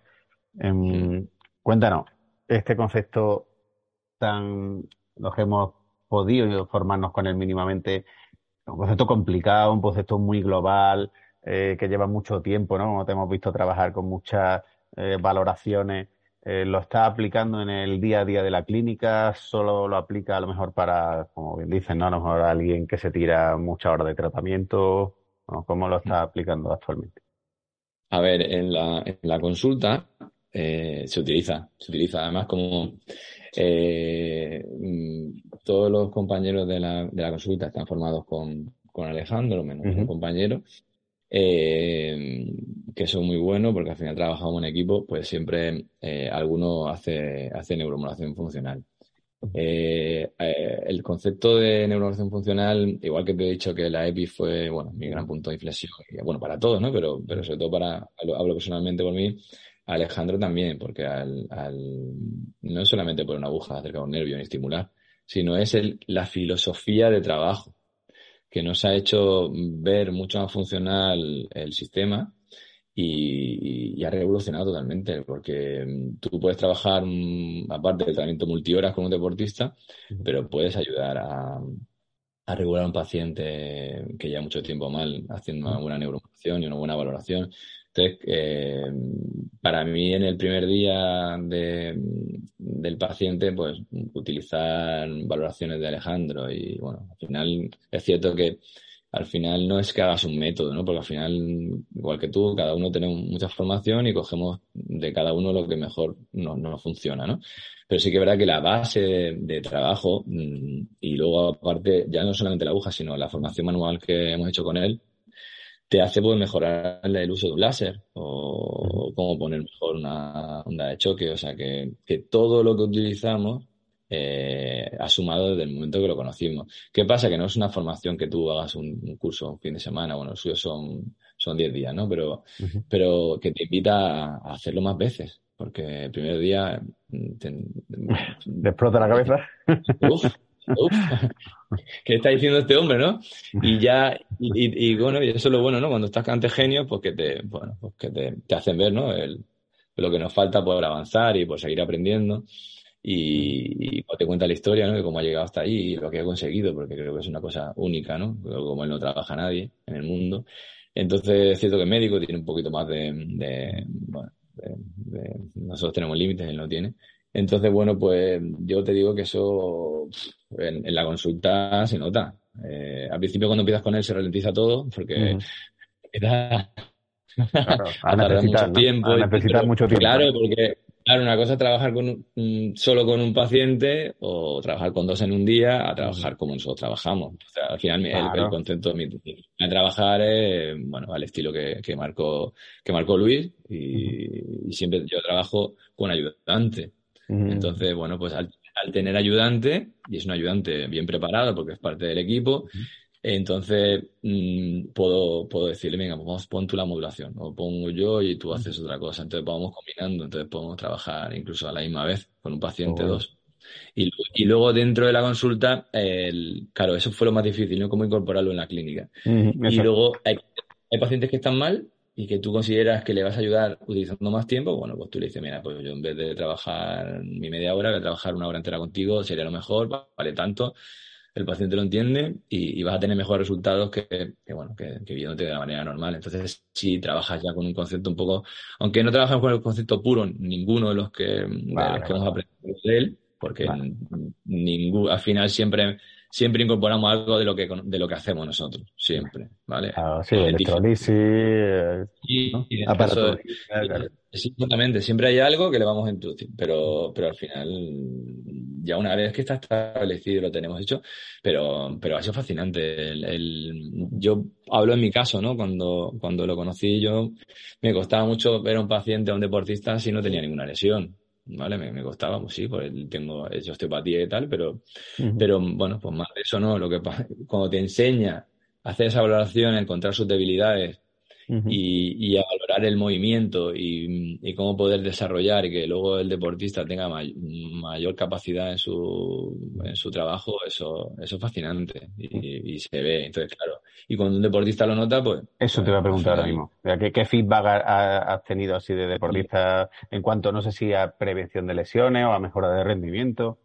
Em, cuéntanos, este concepto tan, los que hemos podido formarnos con él mínimamente, un concepto complicado, un concepto muy global, eh, que lleva mucho tiempo, ¿no? Como te hemos visto trabajar con muchas valoraciones eh, lo está aplicando en el día a día de la clínica, solo lo aplica a lo mejor para, como bien dicen, ¿no? a lo mejor a alguien que se tira muchas horas de tratamiento, ¿cómo lo está aplicando actualmente? A ver, en la, en la consulta eh, se utiliza, se utiliza además como eh, mm, todos los compañeros de la, de la consulta están formados con, con Alejandro, menos un compañero, eh, que son muy buenos porque al final trabajamos en equipo, pues siempre eh, alguno hace, hace neuromodulación funcional. Eh, eh, el concepto de neuromodulación funcional, igual que te he dicho que la EPI fue, bueno, mi gran punto de inflexión, bueno, para todos, ¿no? Pero, pero sobre todo para, hablo personalmente por mí, Alejandro también, porque al, al, no es solamente por una aguja acerca de un nervio ni estimular, sino es el, la filosofía de trabajo que nos ha hecho ver mucho más funcional el sistema y, ha revolucionado totalmente, porque mm, tú puedes trabajar, mm, aparte del tratamiento multihoras con un deportista, pero puedes ayudar a, a regular a un paciente que lleva mucho tiempo mal, haciendo una buena neuromodulación y una buena valoración. Entonces, eh, para mí en el primer día de, del paciente, pues utilizar valoraciones de Alejandro y bueno, al final es cierto que al final no es que hagas un método, ¿no? Porque al final, igual que tú, cada uno tenemos mucha formación y cogemos de cada uno lo que mejor nos, nos funciona, ¿no? Pero sí que es verdad que la base de, trabajo mm, y luego aparte, ya no solamente la aguja, sino la formación manual que hemos hecho con él, te hace pues, mejorar el uso de un láser o cómo poner mejor una onda de choque. O sea, que, que todo lo que utilizamos eh, ha sumado desde el momento que lo conocimos. ¿Qué pasa? Que no es una formación que tú hagas un, curso un fin de semana, bueno, los suyos son son 10 días, ¿no? Pero, pero que te invita a hacerlo más veces, porque el primer día... Mm, te, explota la cabeza. Uf, uf, ¿qué está diciendo este hombre, no? Y ya, y, bueno, y eso es lo bueno, ¿no? Cuando estás ante genios, pues que te, bueno, pues que te, te hacen ver, ¿no? El, lo que nos falta por avanzar y por seguir aprendiendo y, te cuenta la historia, ¿no? De cómo ha llegado hasta ahí y lo que ha conseguido, porque creo que es una cosa única, ¿no? Como él no trabaja nadie en el mundo. Entonces, es cierto que el médico tiene un poquito más de, bueno, nosotros tenemos límites, él no tiene. Entonces, bueno, pues yo te digo que eso en, la consulta se nota. Eh, al principio cuando empiezas con él se ralentiza todo porque empieza a, tardar mucho tiempo. mucho tiempo. Claro, porque Claro, una cosa es trabajar con solo con un paciente o trabajar con dos en un día a trabajar como nosotros trabajamos. O sea, al final el, concepto de, trabajar es, bueno, al estilo que, que marcó, que marcó Luis y, siempre yo trabajo con ayudante. Entonces, bueno, pues al, tener ayudante, y es un ayudante bien preparado porque es parte del equipo, entonces, mm, puedo, puedo decirle, venga, pues vamos, pon tú la modulación, o pongo yo y tú haces otra cosa. Entonces, vamos combinando, entonces podemos trabajar incluso a la misma vez con un paciente dos. Y, y, luego dentro de la consulta, el, claro, eso fue lo más difícil, ¿no? Cómo incorporarlo en la clínica. y luego hay, hay, pacientes que están mal y que tú consideras que le vas a ayudar utilizando más tiempo, bueno, pues tú le dices, mira, pues yo en vez de trabajar mi media hora, voy a trabajar una hora entera contigo, sería lo mejor, vale tanto el paciente lo entiende y, vas a tener mejores resultados que, bueno, que, viéndote de la manera normal. Entonces, si trabajas ya con un concepto un poco, aunque no trabajas con el concepto puro, ninguno de los que, de los que hemos aprendido de él, porque ningún, al final siempre siempre incorporamos algo de lo que de lo que hacemos nosotros, siempre, ¿vale? Ah, sí, electrolisis, y, exactamente, siempre hay algo que le vamos a introducir, pero, pero al final, ya una vez que está establecido lo tenemos hecho, pero, pero ha sido fascinante. El, yo hablo en mi caso, ¿no? Cuando, cuando lo conocí yo, me costaba mucho ver a un paciente, a un deportista, si no tenía ninguna lesión. ¿Vale? Me, costaba, pues sí, pues tengo hecho osteopatía y tal, pero, pero bueno, pues más de eso no. Lo que cuando te enseña a hacer esa valoración, encontrar sus debilidades y, a valorar el movimiento y, cómo poder desarrollar y que luego el deportista tenga mayor capacidad en su, en su trabajo, eso, eso es fascinante y, se ve. Entonces, claro, y cuando un deportista lo nota, pues... Eso te iba a pues, preguntar ahora mismo. ¿Qué, ¿Qué, feedback has tenido así de deportista en cuanto, no sé si a prevención de lesiones o a mejora de rendimiento?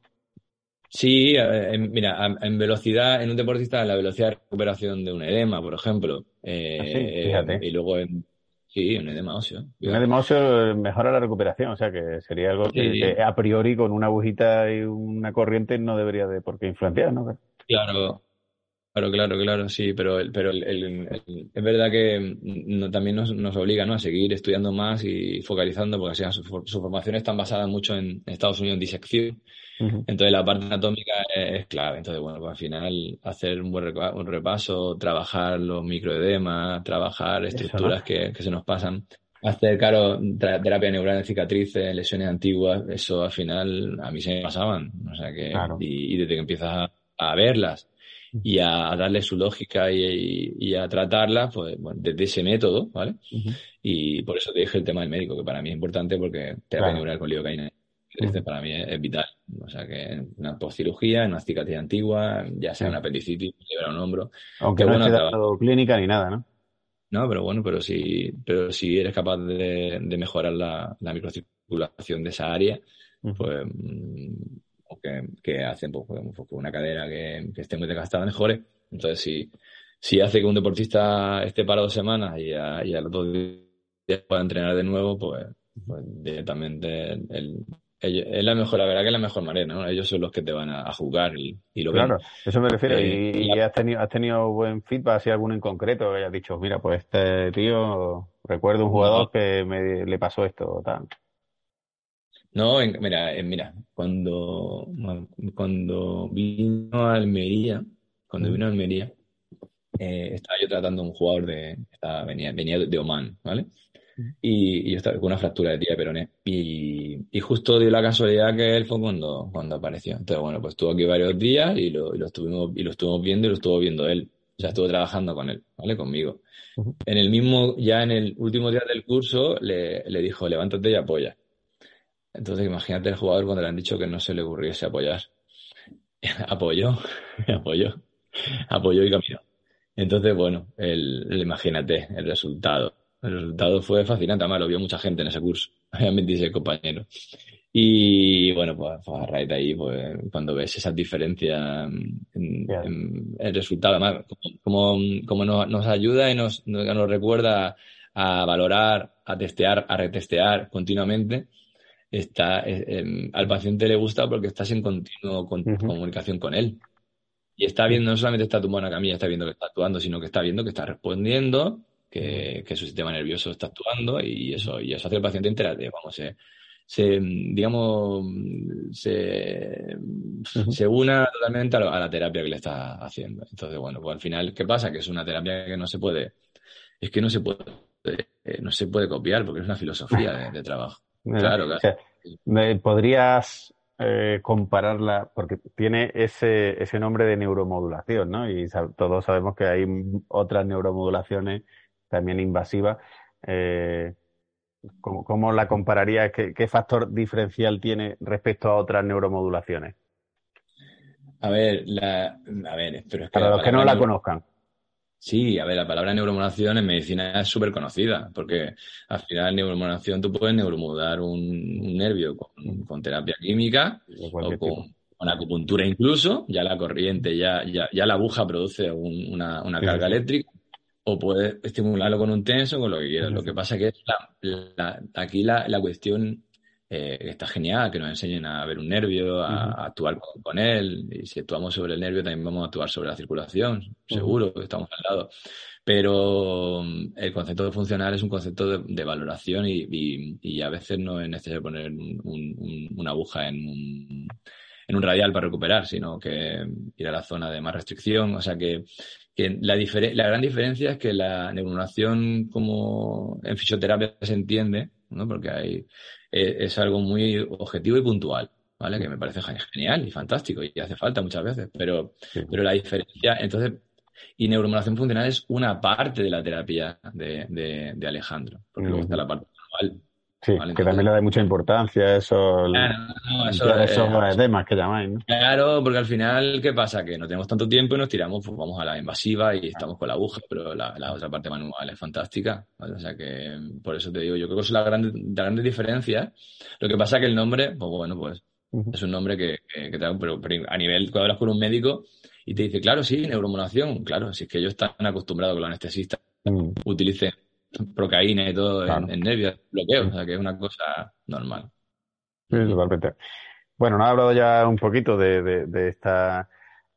Sí, mira, en velocidad, en un deportista, la velocidad de recuperación de un edema, por ejemplo. Eh, ah, y luego en, sí, un edema óseo. Un edema óseo mejora la recuperación, o sea que sería algo que, a priori con una agujita y una corriente no debería de por qué influenciar, ¿no? Claro, Claro, claro, claro, sí, pero, pero el, es verdad que también nos, nos, obliga ¿no? a seguir estudiando más y focalizando, porque así, su, su, formación está basada mucho en Estados Unidos en disección, entonces la parte anatómica es, clave. Entonces, bueno, pues al final hacer un buen un repaso, trabajar los microedemas, trabajar estructuras que, que se nos pasan hacer, claro, terapia neural en cicatrices, lesiones antiguas, eso al final a mí se me pasaban. O sea que, y, desde que empiezas a, verlas y a, darle su lógica y, a tratarlas, pues bueno, desde ese método, ¿vale? Y por eso te dije el tema del médico, que para mí es importante porque terapia neural con lidocaína este para mí es, vital. O sea que una postcirugía, una cicatriz antigua, ya sea una apendicitis, un hombro. Aunque no esté dado clínica ni nada, ¿no? No, pero bueno, pero si, pero si eres capaz de, mejorar la, microcirculación de esa área, pues mm, que, que, hacen pues, pues, una cadera que, esté muy desgastada mejore. Entonces, si, si hace que un deportista esté parado semanas y a, y a los dos días pueda entrenar de nuevo, pues, pues directamente el es la mejor, la verdad que es la mejor manera, ¿no? Ellos son los que te van a, jugar y, lo ven. Claro, eso me refiero. Eh, y, has, tenido, has tenido buen feedback, si alguno en concreto que hayas dicho, mira, pues este tío, recuerdo un jugador que me, le pasó esto o tal. No, mira, mira, cuando, cuando vino a Almería, cuando vino a Almería, eh, estaba yo tratando a un jugador de, estaba, venía, venía de Oman, ¿vale? Y, yo estaba con una fractura de tía peroné. Y, y, justo dio la casualidad que él fue cuando, cuando apareció. Entonces, bueno, pues estuvo aquí varios días y lo, y lo, estuvimos, y lo estuvimos viendo y lo estuvo viendo él. O sea, estuvo trabajando con él, ¿vale? Conmigo. En el mismo, ya en el último día del curso, le, le dijo, levántate y apoya. Entonces, imagínate el jugador cuando le han dicho que no se le ocurriese apoyar. apoyó, apoyó, apoyó y caminó. Entonces, bueno, el, imagínate el resultado. El resultado fue fascinante, además lo vio mucha gente en ese curso, habían 26 compañeros. Y bueno, pues, pues, a raíz de ahí, pues cuando ves esas diferencias en, el resultado, además, como, como nos, nos, ayuda y nos, nos, recuerda a valorar, a testear, a retestear continuamente, está, eh, em, al paciente le gusta porque estás en continuo comunicación con él. Y está viendo, no solamente está tumbado en la camilla, está viendo que está actuando, sino que está viendo que está respondiendo, que, que su sistema nervioso está actuando y eso, y eso hace el paciente entera, vamos, se, se, digamos, se, se una totalmente a, la terapia que le está haciendo. Entonces, bueno, pues al final, ¿qué pasa? Que es una terapia que no se puede, es que no se puede, eh, no se puede copiar porque es una filosofía de, trabajo. Claro, claro. ¿Podrías eh, compararla, porque tiene ese, ese nombre de neuromodulación, ¿no? Y todos sabemos que hay otras neuromodulaciones también invasivas. Eh, ¿cómo, la compararía? ¿Qué, factor diferencial tiene respecto a otras neuromodulaciones? A ver, la, a ver, pero es que Para los que no la conozcan. Sí, a ver, la palabra neuromodulación en medicina es súper conocida, porque al final neuromodulación tú puedes neuromodular un, nervio con, terapia química o con, acupuntura incluso, ya la corriente, ya, ya, ya la aguja produce una, una carga eléctrica, o puedes estimularlo con un tenso, con lo que quieras. Lo que pasa es que la, aquí la, la cuestión eh, está genial, que nos enseñen a ver un nervio, a, actuar con, él. Y si actuamos sobre el nervio, también vamos a actuar sobre la circulación, seguro que estamos al lado. Pero mm, el concepto funcional es un concepto de, valoración y, y, a veces no es necesario poner una aguja en un, en un radial para recuperar, sino que ir a la zona de más restricción. O sea que, que la, la gran diferencia es que la neuronización como en fisioterapia se entiende, ¿no? porque hay eh, es algo muy objetivo y puntual, ¿vale? Que me parece genial y fantástico y hace falta muchas veces, pero, pero la diferencia, entonces, y neuromodulación funcional es una parte de la terapia de, de, Alejandro, porque luego está la parte manual Sí, que también le da mucha importancia eso, claro, eso, esos edemas que llamáis. Claro, porque al final, ¿qué pasa? Que no tenemos tanto tiempo y nos tiramos, pues vamos a la invasiva y estamos con la aguja, pero la, otra parte manual es fantástica. O sea que, por eso te digo, yo creo que es la grande, la grande diferencia. Lo que pasa que el nombre, pues bueno, pues es un nombre que, que, te da, pero, a nivel, cuando hablas con un médico y te dice, claro, sí, neuromodulación, claro, si es que ellos están acostumbrados que los anestesistas mm. utilicen procaína y todo en, nervios, bloqueo, o sea que es una cosa normal. Sí, totalmente. Bueno, nos ha hablado ya un poquito de, de, esta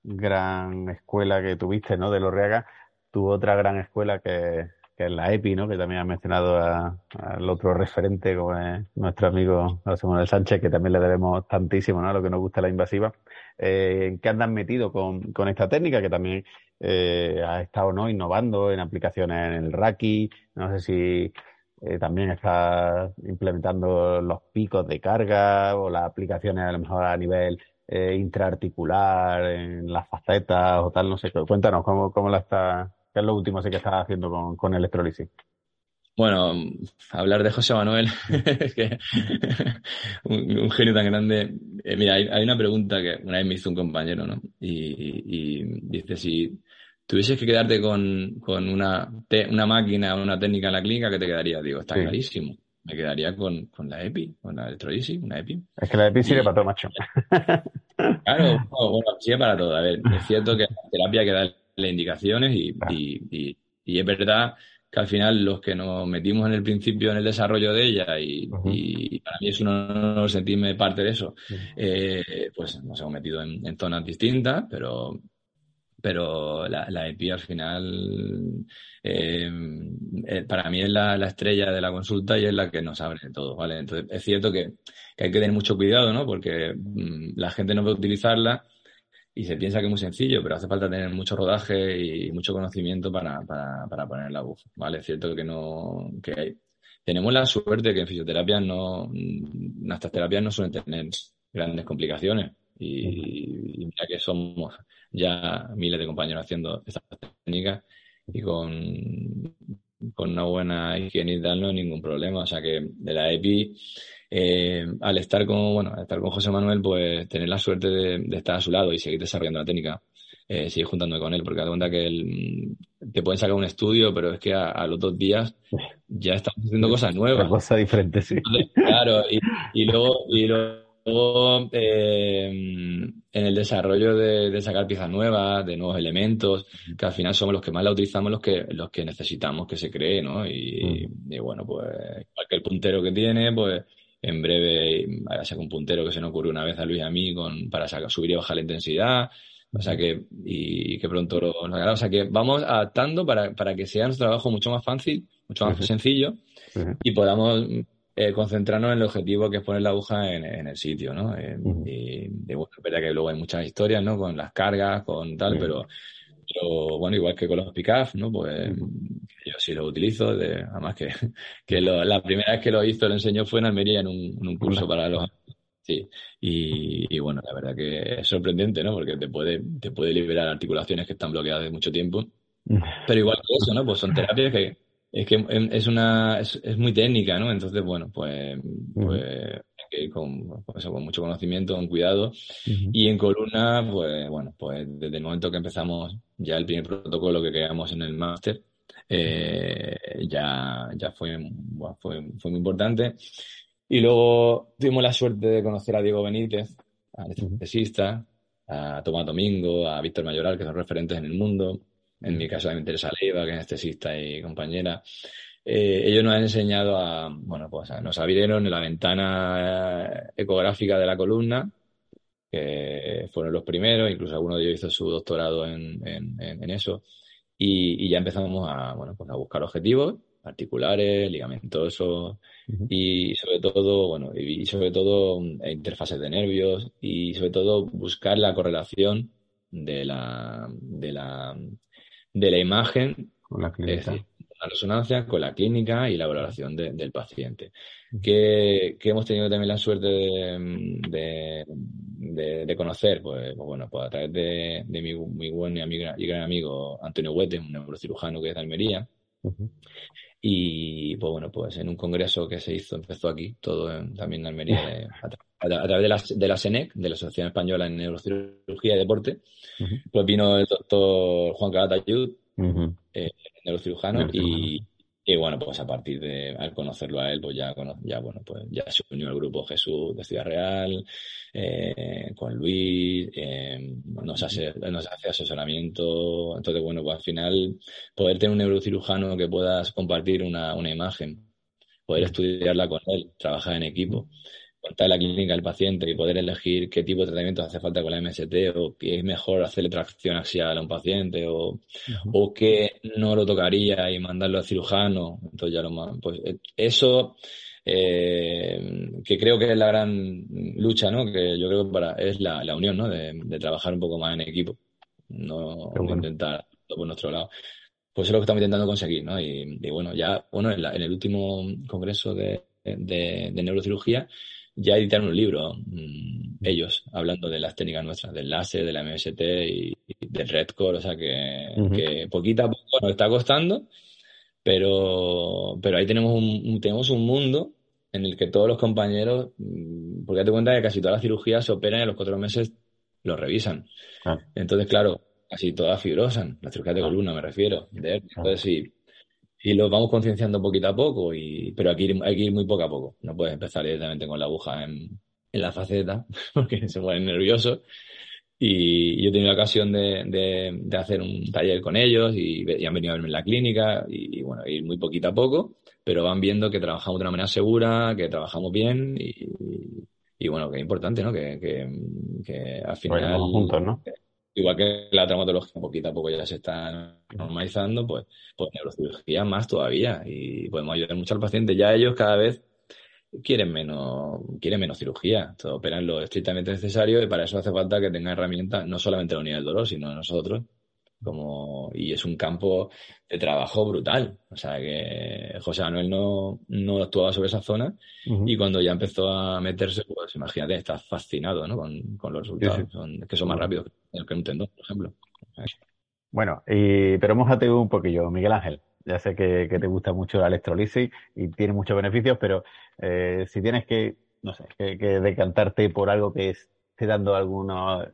gran escuela que tuviste, ¿no? De Lorreaga. Tu otra gran escuela que, que es la EPI, ¿no? Que también ha mencionado al otro referente, como es nuestro amigo José Manuel Sánchez, que también le debemos tantísimo, ¿no? A lo que nos gusta la invasiva. Eh, ¿En qué andan metido con, con esta técnica? Que también eh, ha estado ¿no? innovando en aplicaciones en el Raki, no sé si eh, también está implementando los picos de carga o las aplicaciones a lo mejor a nivel eh, intraarticular en las facetas o tal, no sé. Cuéntanos cómo, cómo la está, qué es lo último que está haciendo con, con electrolisis. Bueno, hablar de José Manuel, es que un, genio tan grande. mira, hay, una pregunta que una vez me hizo un compañero, ¿no? Y, y dice si tuvieses que quedarte con, con una, una máquina o una técnica en la clínica, ¿qué te quedaría? Digo, está clarísimo. Me quedaría con, con la EPI, con la electrolisis, una EPI. Es que la EPI sirve para todo, macho. Claro, bueno, sirve para todo. A ver, es cierto que la terapia que darle indicaciones y, y, y, es verdad que al final los que nos metimos en el principio en el desarrollo de ella y, para mí es un honor sentirme parte de eso, eh, pues nos hemos metido en, zonas distintas, pero, pero la, la EPI al final eh, eh, para mí es la, estrella de la consulta y es la que nos abre todo, ¿vale? Entonces es cierto que, que hay que tener mucho cuidado, ¿no? Porque mm, la gente no puede utilizarla y se piensa que es muy sencillo, pero hace falta tener mucho rodaje y mucho conocimiento para, para, para poner la buf, ¿vale? Es cierto que no, que hay, tenemos la suerte que en fisioterapia no, nuestras terapias no suelen tener grandes complicaciones y, y mira que somos ya miles de compañeros haciendo estas técnicas y con, con una buena higiene y tal no hay ningún problema, o sea que de la EPI eh, al estar con, bueno, al estar con José Manuel, pues tener la suerte de, estar a su lado y seguir desarrollando la técnica, eh, seguir juntándome con él, porque da cuenta que él, te pueden sacar un estudio, pero es que a, los dos días ya estamos haciendo cosas nuevas. Una cosa diferente, sí. Claro, y, y luego, y luego eh, en el desarrollo de, sacar piezas nuevas, de nuevos elementos, que al final somos los que más la utilizamos, los que, los que necesitamos que se cree, ¿no? Y, y bueno, pues, el puntero que tiene, pues en breve sacar un puntero que se nos ocurrió una vez a Luis y a mí con, para sacar, subir y bajar la intensidad. O sea que, y, que pronto lo, O sea que vamos adaptando para, para que sea nuestro trabajo mucho más fácil, mucho más sencillo y podamos eh, concentrarnos en el objetivo que es poner la aguja en, en el sitio, ¿no? Eh, y, bueno, es verdad que luego hay muchas historias, ¿no? Con las cargas, con tal, pero pero bueno, igual que con los PICAF, ¿no? Pues yo sí lo utilizo, además que, que la primera vez que lo hizo, lo enseñó fue en Almería en un, curso para los... Sí, y, bueno, la verdad que es sorprendente, ¿no? Porque te puede, te puede liberar articulaciones que están bloqueadas de mucho tiempo. Pero igual que eso, ¿no? Pues son terapias que es que es una es, es muy técnica, ¿no? Entonces, bueno, pues, pues con, pues con mucho conocimiento, con cuidado. Y en columna, pues bueno, pues desde el momento que empezamos ya el primer protocolo que creamos en el máster, eh, ya, ya fue, fue, fue muy importante. Y luego tuvimos la suerte de conocer a Diego Benítez, al anestesista, a Tomás Domingo, a Víctor Mayoral, que son referentes en el mundo. En mi caso también Teresa Leiva, que es anestesista y compañera. Eh, ellos nos han enseñado a, bueno, pues nos abrieron la ventana eh, ecográfica de la columna, que fueron los primeros, incluso alguno de ellos hizo su doctorado en, en, eso, y, ya empezamos a, bueno, pues a buscar objetivos articulares, ligamentosos y sobre todo, bueno, y sobre todo mm, interfaces de nervios y sobre todo buscar la correlación de la, de la, de la imagen con la clínica resonancia con la clínica y la valoración del paciente. Que, hemos tenido también la suerte de, de, conocer, pues, pues, bueno, pues a través de, mi muy buen amigo, y gran amigo Antonio Huete, un neurocirujano que es de Almería. Y pues bueno, pues en un congreso que se hizo, empezó aquí, todo también en Almería, eh, a, través de la, de la SENEC, de la Asociación Española en Neurocirugía y Deporte, pues vino el doctor Juan Calatayud, eh, neurocirujano y, y, bueno, pues a partir de al conocerlo a él, pues ya, ya bueno, pues ya se unió al grupo Jesús de Ciudad Real, eh, con Luis, eh, nos, hace, nos hace asesoramiento. Entonces, bueno, pues al final poder tener un neurocirujano que puedas compartir una, una imagen, poder estudiarla con él, trabajar en equipo contar la clínica al paciente y poder elegir qué tipo de tratamiento hace falta con la MST o qué es mejor hacerle tracción axial a un paciente o, o qué no lo tocaría y mandarlo al cirujano. Entonces ya lo más, pues eh, eso eh, que creo que es la gran lucha, ¿no? Que yo creo que para, es la, la unión, ¿no? De, de, trabajar un poco más en equipo, no intentar todo por nuestro lado. Pues eso es lo que estamos intentando conseguir, ¿no? Y, bueno, ya, bueno, en, en el último congreso de, de, de neurocirugía, ya editaron un libro, mm, ellos, hablando de las técnicas nuestras, del láser, de la MST y, del Redcore, o sea que, que, poquito a poco nos está costando, pero, pero ahí tenemos un, tenemos un mundo en el que todos los compañeros, mm, porque te cuenta que casi todas las cirugías se operan y a los cuatro meses lo revisan. Entonces, claro, casi todas fibrosan, las cirugías de columna me refiero. entonces, sí, y lo vamos concienciando poquito a poco, y, pero hay que, ir, hay que ir muy poco a poco. No puedes empezar directamente con la aguja en, en la faceta, porque se ponen nerviosos. Y yo he tenido la ocasión de, de, hacer un taller con ellos y, han venido a verme en la clínica y, bueno, ir muy poquito a poco, pero van viendo que trabajamos de una manera segura, que trabajamos bien y, y bueno, que es importante, ¿no? Que, que, al final... juntos, ¿no? Igual que la traumatología poquito a poco ya se está normalizando, pues, pues neurocirugía más todavía y podemos ayudar mucho al paciente. Ya ellos cada vez quieren menos, quieren menos cirugía, operan lo estrictamente necesario y para eso hace falta que tengan herramientas, no solamente la unidad del dolor, sino nosotros, como, y es un campo de trabajo brutal. O sea que José Manuel no, no actuaba sobre esa zona y cuando ya empezó a meterse, pues imagínate, está fascinado ¿no? con, con los resultados, Son, que son más rápidos que un tendón, por ejemplo. Bueno, y, pero mójate un poquillo, Miguel Ángel. Ya sé que, te gusta mucho la electrolisis y tiene muchos beneficios, pero eh, si tienes que, no sé, que, decantarte por algo que esté dando algunos,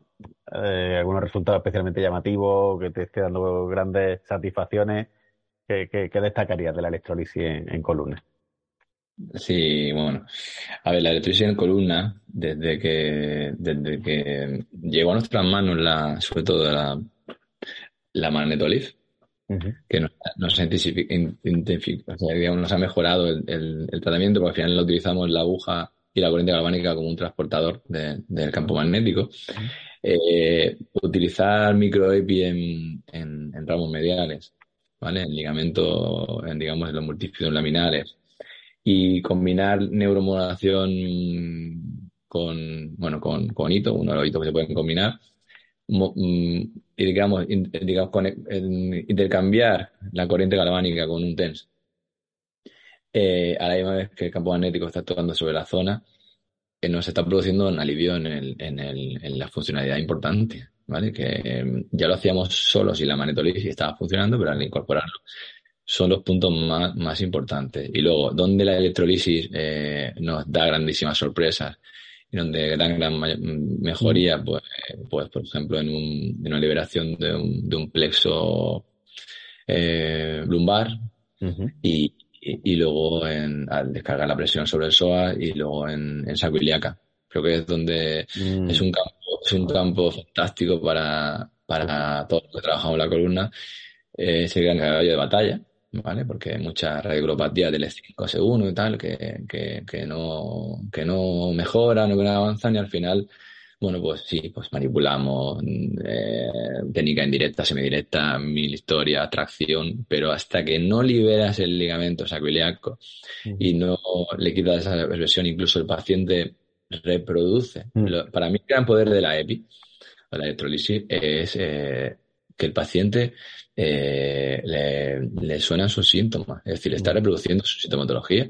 eh, algunos resultados especialmente llamativos, que te esté dando grandes satisfacciones, ¿qué, destacarías de la electrolisis en, columna? Sí, bueno. A ver, la electrolisis en columna, desde que, desde que llegó a nuestras manos, la, sobre todo la, la magnetolif, que nos, nos, nos ha mejorado el, tratamiento, porque al final lo utilizamos la aguja y la corriente galvánica como un transportador del campo magnético. Eh, utilizar microepi en, en, ramos mediales, ¿vale? En ligamentos, en, digamos, en los multifidus laminares. Y combinar neuromodulación con, bueno, con, con hito, uno de los hitos que se pueden combinar, mm, y digamos, digamos intercambiar la corriente galvánica con un TENS eh, a la misma vez que el campo magnético está actuando sobre la zona, que nos está produciendo un alivio en, el, en, el, en la funcionalidad importante, ¿vale? Que em, ya lo hacíamos solo si la magnetolisis estaba funcionando, pero al incorporarlo son los puntos más, más importantes. Y luego, donde la electrolisis eh, nos da grandísimas sorpresas y donde dan gran mejoría, mm. pues, pues por ejemplo, en, un, en una liberación de un, de un plexo eh, lumbar y, y, luego en, al descargar la presión sobre el psoas y luego en, en saco ilíaca. Creo que es donde mm. es un campo, es un campo fantástico para, para todos los que trabajamos en la columna. Eh, es el gran caballo de batalla ¿vale? Porque hay mucha radiografía del 5 1 y tal que, que, que, no, que no mejoran, no avanzan y al final, bueno, pues sí, pues manipulamos eh, técnica indirecta, semidirecta, mil historia, tracción, pero hasta que no liberas el ligamento sacroiliaco y no le quitas esa versión, incluso el paciente reproduce. para mí el gran poder de la EPI, o la electrolisis, es eh, que el paciente eh, le, suenan sus síntomas, es decir, está mm. reproduciendo su sintomatología.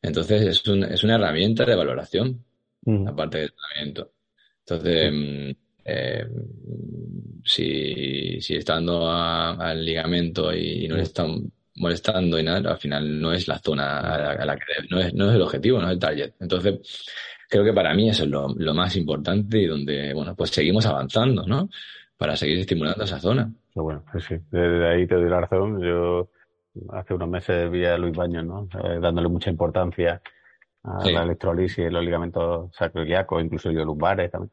Entonces es, es una herramienta de valoración, mm. aparte del tratamiento. Entonces, mm, eh, si, si está dando al ligamento y, no le están molestando y nada, al final no es la zona a la, que no es, no es el objetivo, no es el target. Entonces, creo que para mí eso es lo, lo más importante y donde, bueno, pues seguimos avanzando, ¿no? Para seguir estimulando esa zona. Bueno, sí, sí. Desde ahí te doy la razón. Yo hace unos meses vi a Luis Baños, ¿no? Eh, dándole mucha importancia a la electrolisis los ligamentos sacroiliacos, incluso los lumbares también.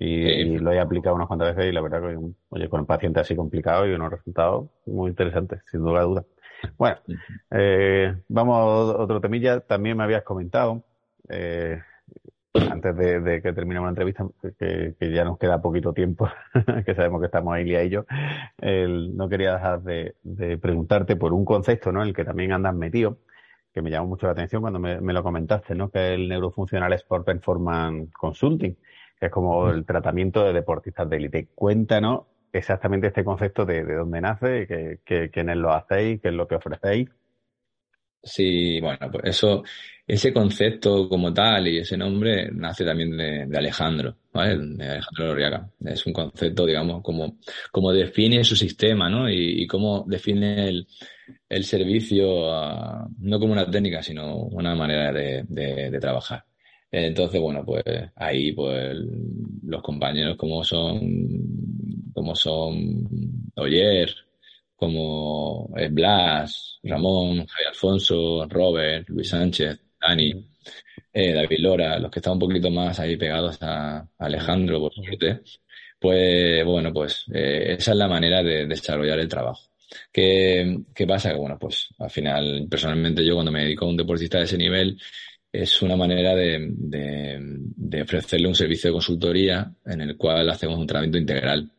Y, lo he aplicado unas cuantas veces y la verdad que, oye, con el paciente así complicado y unos resultados muy interesantes, sin duda duda. Bueno, eh, vamos a otro temilla. También me habías comentado, eh, antes de, que terminemos la entrevista, que, ya nos queda poquito tiempo, que sabemos que estamos ahí y yo, no quería dejar de, preguntarte por un concepto ¿no? en el que también andas metido, que me llamó mucho la atención cuando me, lo comentaste, ¿no? que el Neurofuncional Sport Performance Consulting, que es como el tratamiento de deportistas de élite. Cuéntanos exactamente este concepto de, dónde nace, que, quiénes lo hacéis, qué es lo que ofrecéis. Sí, bueno, pues eso, ese concepto como tal y ese nombre nace también de, Alejandro, ¿vale? De Alejandro Loriaga. Es un concepto, digamos, como, como define su sistema, ¿no? Y, cómo define el, el servicio, ah, no como una técnica, sino una manera de, de, trabajar. Entonces, bueno, pues ahí, pues los compañeros como son, como son Oyer, como Blas, Ramón, Javier Alfonso, Robert, Luis Sánchez, Dani, eh, David Lora, los que están un poquito más ahí pegados a, Alejandro, por suerte, Pues bueno, pues eh, esa es la manera de, desarrollar el trabajo. ¿Qué, ¿Qué, pasa? Que bueno, pues al final, personalmente yo cuando me dedico a un deportista de ese nivel, es una manera de, de, ofrecerle un servicio de consultoría en el cual hacemos un tratamiento integral.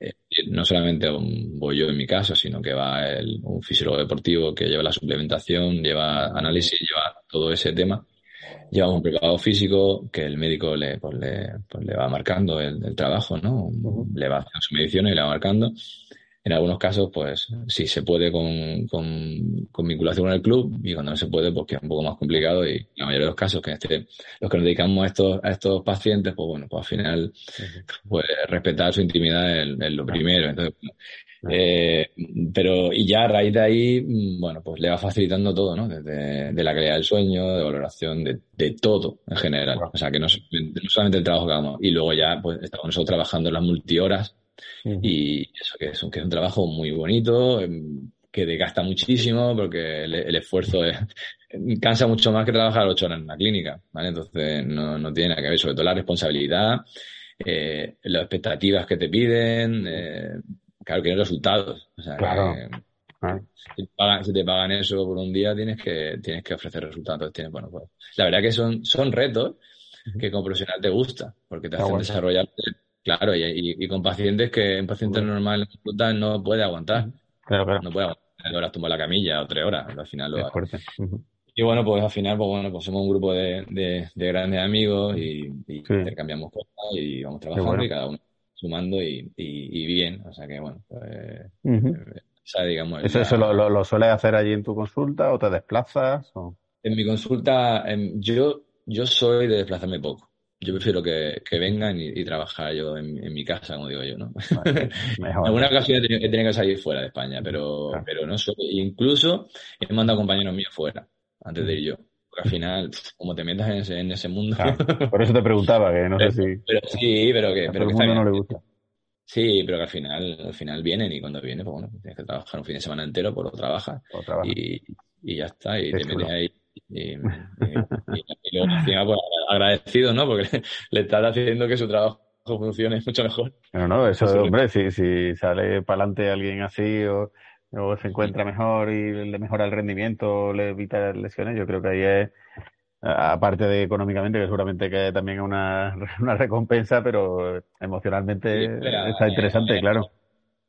Eh, no solamente voy yo en mi caso, sino que va el, un fisiólogo deportivo que lleva la suplementación, lleva análisis, lleva todo ese tema. Lleva un preparado físico que el médico le, pues le, pues le va marcando el, trabajo, ¿no? Le va haciendo su medición y le va marcando. En algunos casos, pues sí se puede con, con, vinculación con el club y cuando no se puede, pues que es un poco más complicado y la mayoría de los casos que este, los que nos dedicamos a estos, a estos pacientes, pues bueno, pues al final, pues respetar su intimidad es, lo primero. Entonces, eh, pero, y ya a raíz de ahí, bueno, pues le va facilitando todo, ¿no? Desde de la calidad del sueño, de valoración, de, de todo en general. O sea, que no, no, solamente el trabajo que hagamos. Y luego ya, pues estamos nosotros trabajando en las multihoras y eso que es, un, que es un trabajo muy bonito, em, que desgasta muchísimo porque el, esfuerzo es, cansa mucho más que trabajar ocho horas en una clínica, ¿vale? Entonces no, no tiene nada que ver, sobre todo la responsabilidad, eh, las expectativas que te piden, eh, claro, que no resultados. O sea, claro. si, te pagan, si, te pagan, eso por un día, tienes que, tienes que ofrecer resultados. Tienes, bueno, pues, la verdad que son, son retos que como profesional te gusta, porque te hacen desarrollarte Claro, y, con pacientes que en pacientes normales no puede aguantar. Claro, claro. No puede aguantar horas tumba la camilla o tres horas, al final lo hace. Y bueno, pues al final, pues bueno, pues somos un grupo de, de, grandes amigos y, intercambiamos cosas y vamos trabajando y cada uno sumando y, y, bien. O sea que bueno, pues, esa, digamos. ¿Eso, eso lo, lo, sueles hacer allí en tu consulta o te desplazas? O... En mi consulta, yo, yo soy de desplazarme poco yo prefiero que, que vengan y, trabajar yo en, mi casa, como digo yo, ¿no? en alguna ocasión he tenido, que salir fuera de España, pero, pero no soy. Incluso he mandado compañeros míos fuera antes de ir yo. Porque al final, como te metas en ese, en ese mundo. por eso te preguntaba, que no sé si. Pero sí, pero que. Pero que mundo no le gusta. Sí, pero que al final, al final vienen y cuando vienen, pues bueno, tienes que trabajar un fin de semana entero, pues lo trabajas. Y, y ya está, y te metes ahí y, luego encima pues, agradecido, ¿no? Porque le, está haciendo que su trabajo funcione mucho mejor. Pero no, eso, hombre, si, si sale para adelante alguien así o, se encuentra mejor y le mejora el rendimiento, le evita lesiones, yo creo que ahí es, aparte de económicamente, que seguramente que también es una, una recompensa, pero emocionalmente está interesante, claro.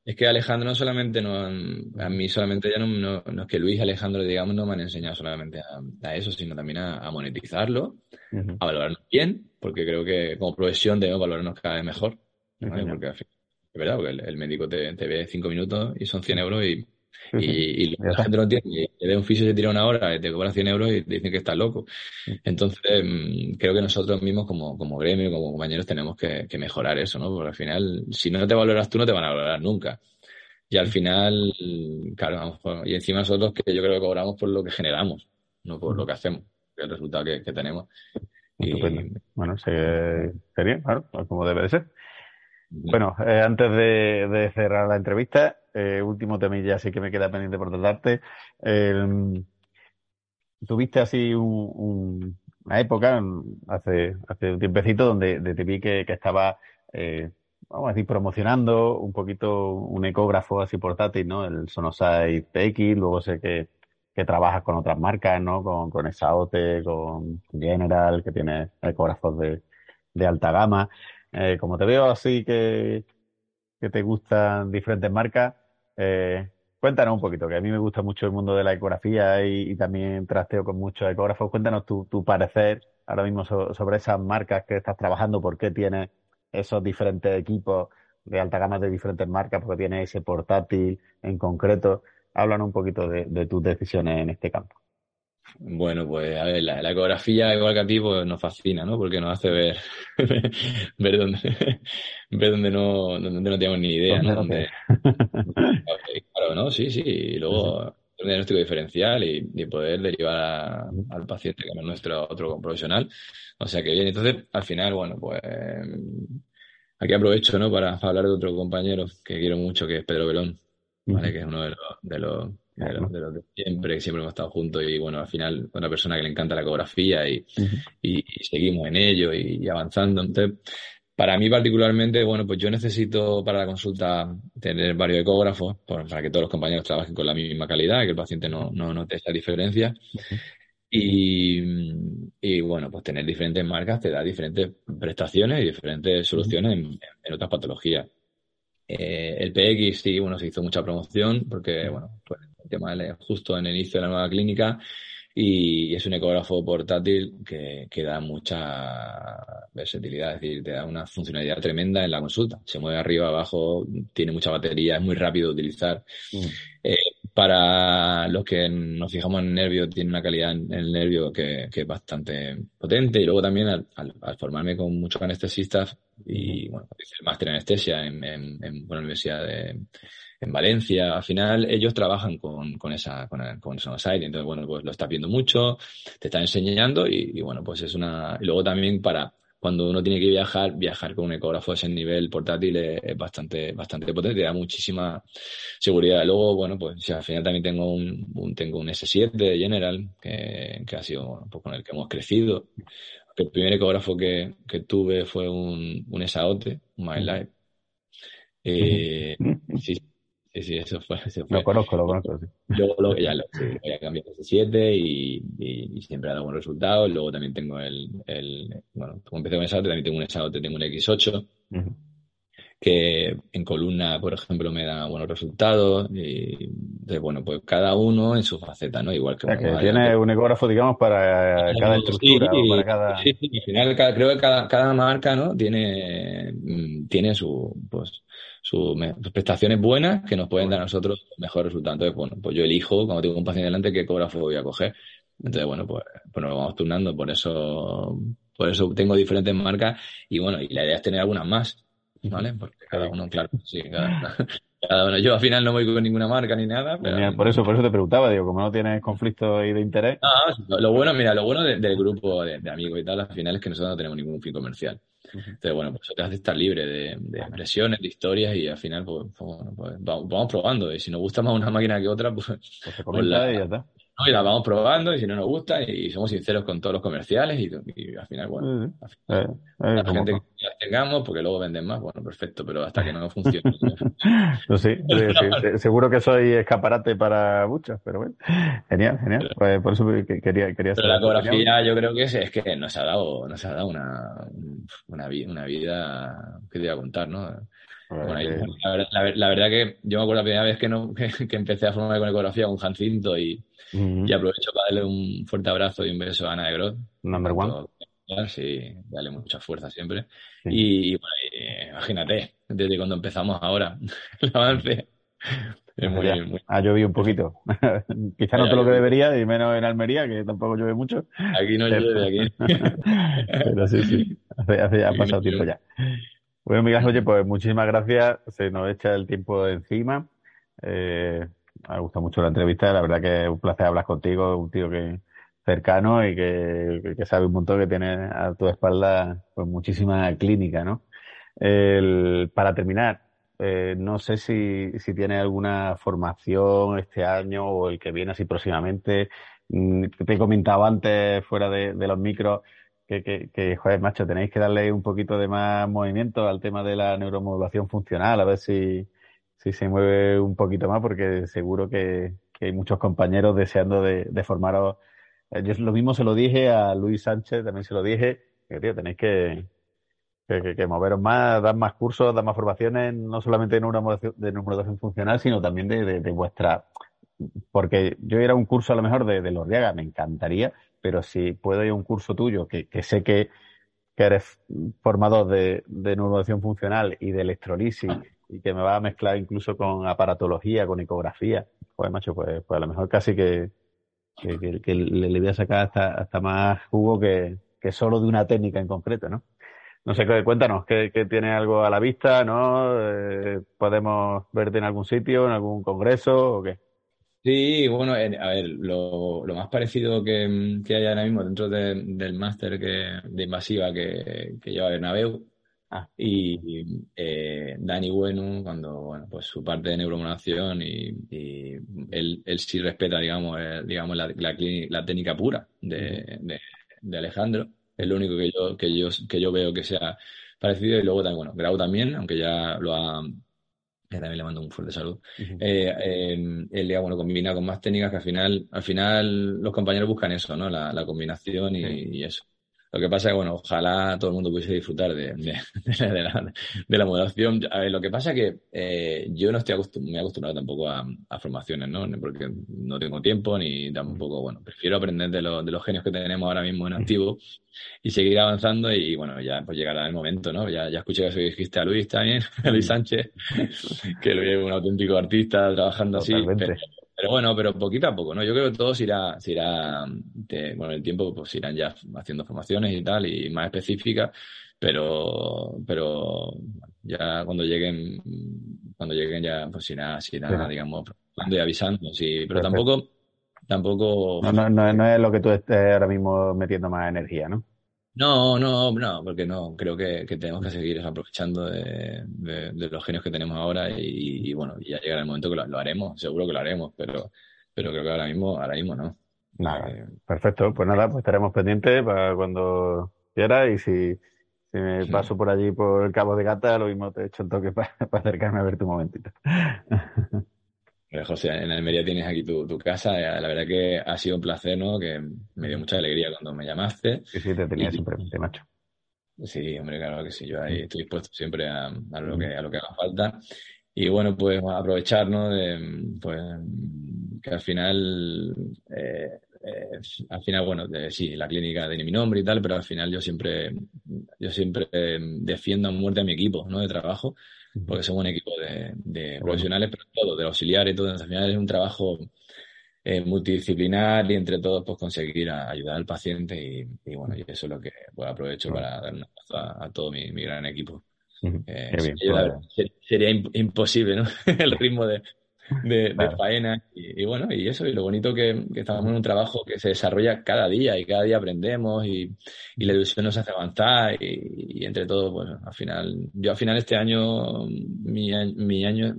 Es que Alejandro no solamente, no, a mí solamente ya no, no, es que Luis y Alejandro, digamos, no me han enseñado solamente a, eso, sino también a, monetizarlo, a valorarnos bien, porque creo que como profesión debemos valorarnos cada vez mejor. Porque es verdad, porque el, médico te, te, ve cinco minutos y son 100 euros y y, la gente no entiende. Le ve un fisio se tira una hora, te cobra 100 euros y te dicen que estás loco. Entonces, mm, creo que nosotros mismos, como, como gremio, como compañeros, tenemos que, mejorar eso, ¿no? Porque al final, si no te valoras tú, no te van a valorar nunca. Y al final, claro, y encima nosotros que yo creo que cobramos por lo que generamos, no por lo que hacemos, el resultado que, tenemos. Bueno, sería, claro, como debe de ser. Bueno, eh, antes de, cerrar la entrevista, eh, último temilla así que me queda pendiente por tratarte. tuviste así una época, hace, hace un tiempecito, donde te vi que, estaba, eh, vamos a decir, promocionando un poquito un ecógrafo así portátil, ¿no? El Sonosite PX, luego sé que, que trabajas con otras marcas, ¿no? Con, con con General, que tiene ecógrafos de, de alta gama. Eh, como te veo así que, que te gustan diferentes marcas, eh, cuéntanos un poquito, que a mí me gusta mucho el mundo de la ecografía y, también trasteo con muchos ecógrafos. Cuéntanos tu, tu parecer ahora mismo sobre esas marcas que estás trabajando, por qué tienes esos diferentes equipos de alta gama de diferentes marcas, porque tienes ese portátil en concreto. Háblanos un poquito de tus decisiones en este campo. Bueno, pues a ver, la, ecografía, igual que a ti, pues nos fascina, ¿no? Porque nos hace ver, ver dónde, ver dónde no, donde no tenemos ni idea, ¿no? claro, ¿no? Sí, sí. Y luego el diagnóstico diferencial y, poder derivar al paciente que no es nuestro otro profesional. O sea que bien, entonces al final, bueno, pues aquí aprovecho, ¿no? Para, hablar de otro compañero que quiero mucho, que es Pedro Belón, ¿vale? Que es uno de los, de los de, los de, siempre, que siempre hemos estado juntos y bueno, al final una persona que le encanta la ecografía y, y, seguimos en ello y, avanzando. Entonces, para mí particularmente, bueno, pues yo necesito para la consulta tener varios ecógrafos para que todos los compañeros trabajen con la misma calidad y que el paciente no, no note esta diferencia. Y, bueno, pues tener diferentes marcas te da diferentes prestaciones y diferentes soluciones en, otras patologías. Eh, el PX sí, bueno, se hizo mucha promoción porque, bueno, pues el tema justo en el inicio de la nueva clínica y es un ecógrafo portátil que, que, da mucha versatilidad, es decir, te da una funcionalidad tremenda en la consulta. Se mueve arriba, abajo, tiene mucha batería, es muy rápido de utilizar. Mm. Eh, para los que nos fijamos en el nervio, tiene una calidad en el nervio que, que es bastante potente. Y luego también al, al, formarme con muchos anestesistas y, bueno, hice el máster en anestesia en, en, en la Universidad de en Valencia, al final ellos trabajan con, con esa, con, con Sonosite, entonces bueno, pues lo estás viendo mucho, te están enseñando y, bueno, pues es una, y luego también para cuando uno tiene que viajar, viajar con un ecógrafo de ese nivel portátil es, bastante, bastante potente, te da muchísima seguridad. Luego, bueno, pues al final también tengo un, tengo un S7 General, que, que ha sido pues, con el que hemos crecido. El primer ecógrafo que, que tuve fue un, un Saote, un My Life. Eh, sí, Sí, sí, eso fue. Lo conozco, lo conozco. Sí. Luego lo, ya lo, sí, voy a cambiar a 7 y, y, siempre ha dado buenos resultados. Luego también tengo el, el bueno, como empecé con el también tengo un SAOT, tengo un X8, que en columna, por ejemplo, me da buenos resultados. Y bueno, pues cada uno en su faceta, ¿no? Igual que. O que tiene un ecógrafo, digamos, para cada estructura o para cada. Sí, sí, al final creo que cada, cada marca, ¿no? Tiene, mm, tiene su, pues, sus prestaciones buenas que nos pueden dar a nosotros mejor resultado. Entonces, bueno, pues yo elijo, cuando tengo un paciente delante, qué ecógrafo voy a coger. Entonces, bueno, pues, pues nos vamos turnando, por eso, por eso tengo diferentes marcas y bueno, y la idea es tener algunas más, ¿vale? Porque cada uno, claro, sí, cada, uno. Yo al final no voy con ninguna marca ni nada. Pero... por eso, por eso te preguntaba, digo, como no tienes conflicto ahí de interés. No, lo bueno, mira, lo bueno del grupo de, de, amigos y tal, al final es que nosotros no tenemos ningún fin comercial. Entonces, bueno, pues eso te hace estar libre de, de presiones, de historias y al final, pues, pues, pues vamos, probando. Y si nos gusta más una máquina que otra, pues, pues se comenta y ya está y la vamos probando y si no nos gusta y, somos sinceros con todos los comerciales y, al final, bueno, eh, eh, la gente que las tengamos porque luego venden más, bueno, perfecto, pero hasta que no funcione. no, sí, seguro que soy escaparate para muchos, pero bueno, genial, genial. Pues por eso quería, quería Pero la ecografía yo creo que es, es que nos ha dado, nos ha dado una, una, una vida que te iba a contar, ¿no? La, verdad que yo me acuerdo la primera vez que, no, que, empecé a formarme con ecografía con Jancinto y, y aprovecho para darle un fuerte abrazo y un beso a Ana de Grot. Number one. Sí, dale mucha fuerza siempre. Y, bueno, imagínate, desde cuando empezamos ahora, el avance. Es muy, Ha llovido un poquito. Quizá no todo lo que debería, y menos en Almería, que tampoco llueve mucho. Aquí no llueve, aquí. Pero sí, sí. Hace, ya ha pasado tiempo ya. Bueno, Miguel, oye, pues muchísimas gracias. Se nos echa el tiempo encima. Eh, me ha gustado mucho la entrevista. La verdad que es un placer hablar contigo, un tío que cercano y que, que sabe un montón, que tiene a tu espalda pues muchísima clínica, ¿no? El, para terminar, eh, no sé si, si tiene alguna formación este año o el que viene así próximamente. Mm, te he comentado antes, fuera de los micros, que, que, joder, macho, tenéis que darle un poquito de más movimiento al tema de la neuromodulación funcional, a ver si, si se mueve un poquito más, porque seguro que, hay muchos compañeros deseando de, de formaros. Eh, yo lo mismo se lo dije a Luis Sánchez, también se lo dije, que tío, tenéis que, que, moveros más, dar más cursos, dar más formaciones, no solamente de neuromodulación, de neuromodulación funcional, sino también de, de, vuestra porque yo era un curso a lo mejor de, de me encantaría, pero si puedo ir a un curso tuyo, que, que sé que, que, eres formador de, de neuromodulación funcional y de electrolisis y que me va a mezclar incluso con aparatología, con ecografía, pues macho, pues, pues a lo mejor casi que, que, que le, voy a sacar hasta, hasta más jugo que, que solo de una técnica en concreto, ¿no? No sé, cuéntanos, ¿qué, qué tiene algo a la vista, no? Eh, ¿Podemos verte en algún sitio, en algún congreso o qué? Sí, bueno, a ver, lo, lo más parecido que, que, hay ahora mismo dentro del máster que, de invasiva que, que lleva Bernabeu ah. y eh, Dani Bueno, cuando, bueno, pues su parte de neuromodulación y, y él, él, sí respeta, digamos, eh, digamos la, la, la, técnica pura de, de, de, Alejandro, es lo único que yo, que yo, que yo veo que sea parecido. Y luego también, bueno, Grau también, aunque ya lo ha, también le mando un fuerte saludo. eh, eh, él ya, bueno, combina con más técnicas que al final, al final los compañeros buscan eso, ¿no? La, la combinación y, y, eso. Lo que pasa es que, bueno, ojalá todo el mundo pudiese disfrutar de, de, de, la, de la, moderación. A ver, lo que pasa es que eh, yo no estoy acostum muy acostumbrado tampoco a, a, formaciones, ¿no? Porque no tengo tiempo ni tampoco, bueno, prefiero aprender de, lo, de los genios que tenemos ahora mismo en activo y seguir avanzando y, bueno, ya pues llegará el momento, ¿no? Ya, ya escuché que dijiste a Luis también, a Luis Sánchez, que lo es un auténtico artista trabajando Totalmente. así. Pero, pero bueno, pero poquito a poco, ¿no? Yo creo que todos irá, se irá, de, bueno, el tiempo pues irán ya haciendo formaciones y tal, y más específicas, pero, pero ya cuando lleguen, cuando lleguen ya, pues irá, se irá, digamos, y avisando, sí, pero Perfecto. tampoco, tampoco. No, no, no, no es lo que tú estés ahora mismo metiendo más energía, ¿no? No, no, no, porque no, creo que, que tenemos que seguir aprovechando de, de, de, los genios que tenemos ahora y, y, bueno, ya llegará el momento que lo, lo, haremos, seguro que lo haremos, pero, pero creo que ahora mismo, ahora mismo no. Nada, eh, perfecto, pues nada, pues estaremos pendientes para cuando quiera y si, si me paso por allí por el Cabo de Gata, lo mismo te echo un toque para, para acercarme a verte un momentito. José, en Almería tienes aquí tu, tu, casa. La verdad que ha sido un placer, ¿no? Que me dio mucha alegría cuando me llamaste. Sí, sí, te tenía y, siempre macho. Sí, hombre, claro que sí. Yo ahí estoy dispuesto siempre a, a, lo, que, a lo que haga falta. Y bueno, pues aprovechar, ¿no? De, pues que al final, eh, eh, al final, bueno, de, sí, la clínica tiene mi nombre y tal, pero al final yo siempre, yo siempre eh, defiendo a muerte a mi equipo, ¿no? De trabajo porque somos un equipo de, de profesionales, pero todo, de auxiliares y todo. Entonces, al final es un trabajo eh, multidisciplinar y entre todos pues conseguir a, ayudar al paciente y, y, bueno, y eso es lo que pues, aprovecho para dar un abrazo a, a, todo mi, mi, gran equipo. Eh, bien, sería, pues, sería, imposible, ¿no? El ritmo de, de, claro. de faena. Y, y, bueno, y eso, y lo bonito que, que, estamos en un trabajo que se desarrolla cada día y cada día aprendemos y, y la ilusión nos hace avanzar y, y, entre todo, bueno, al final, yo al final este año, mi, mi año,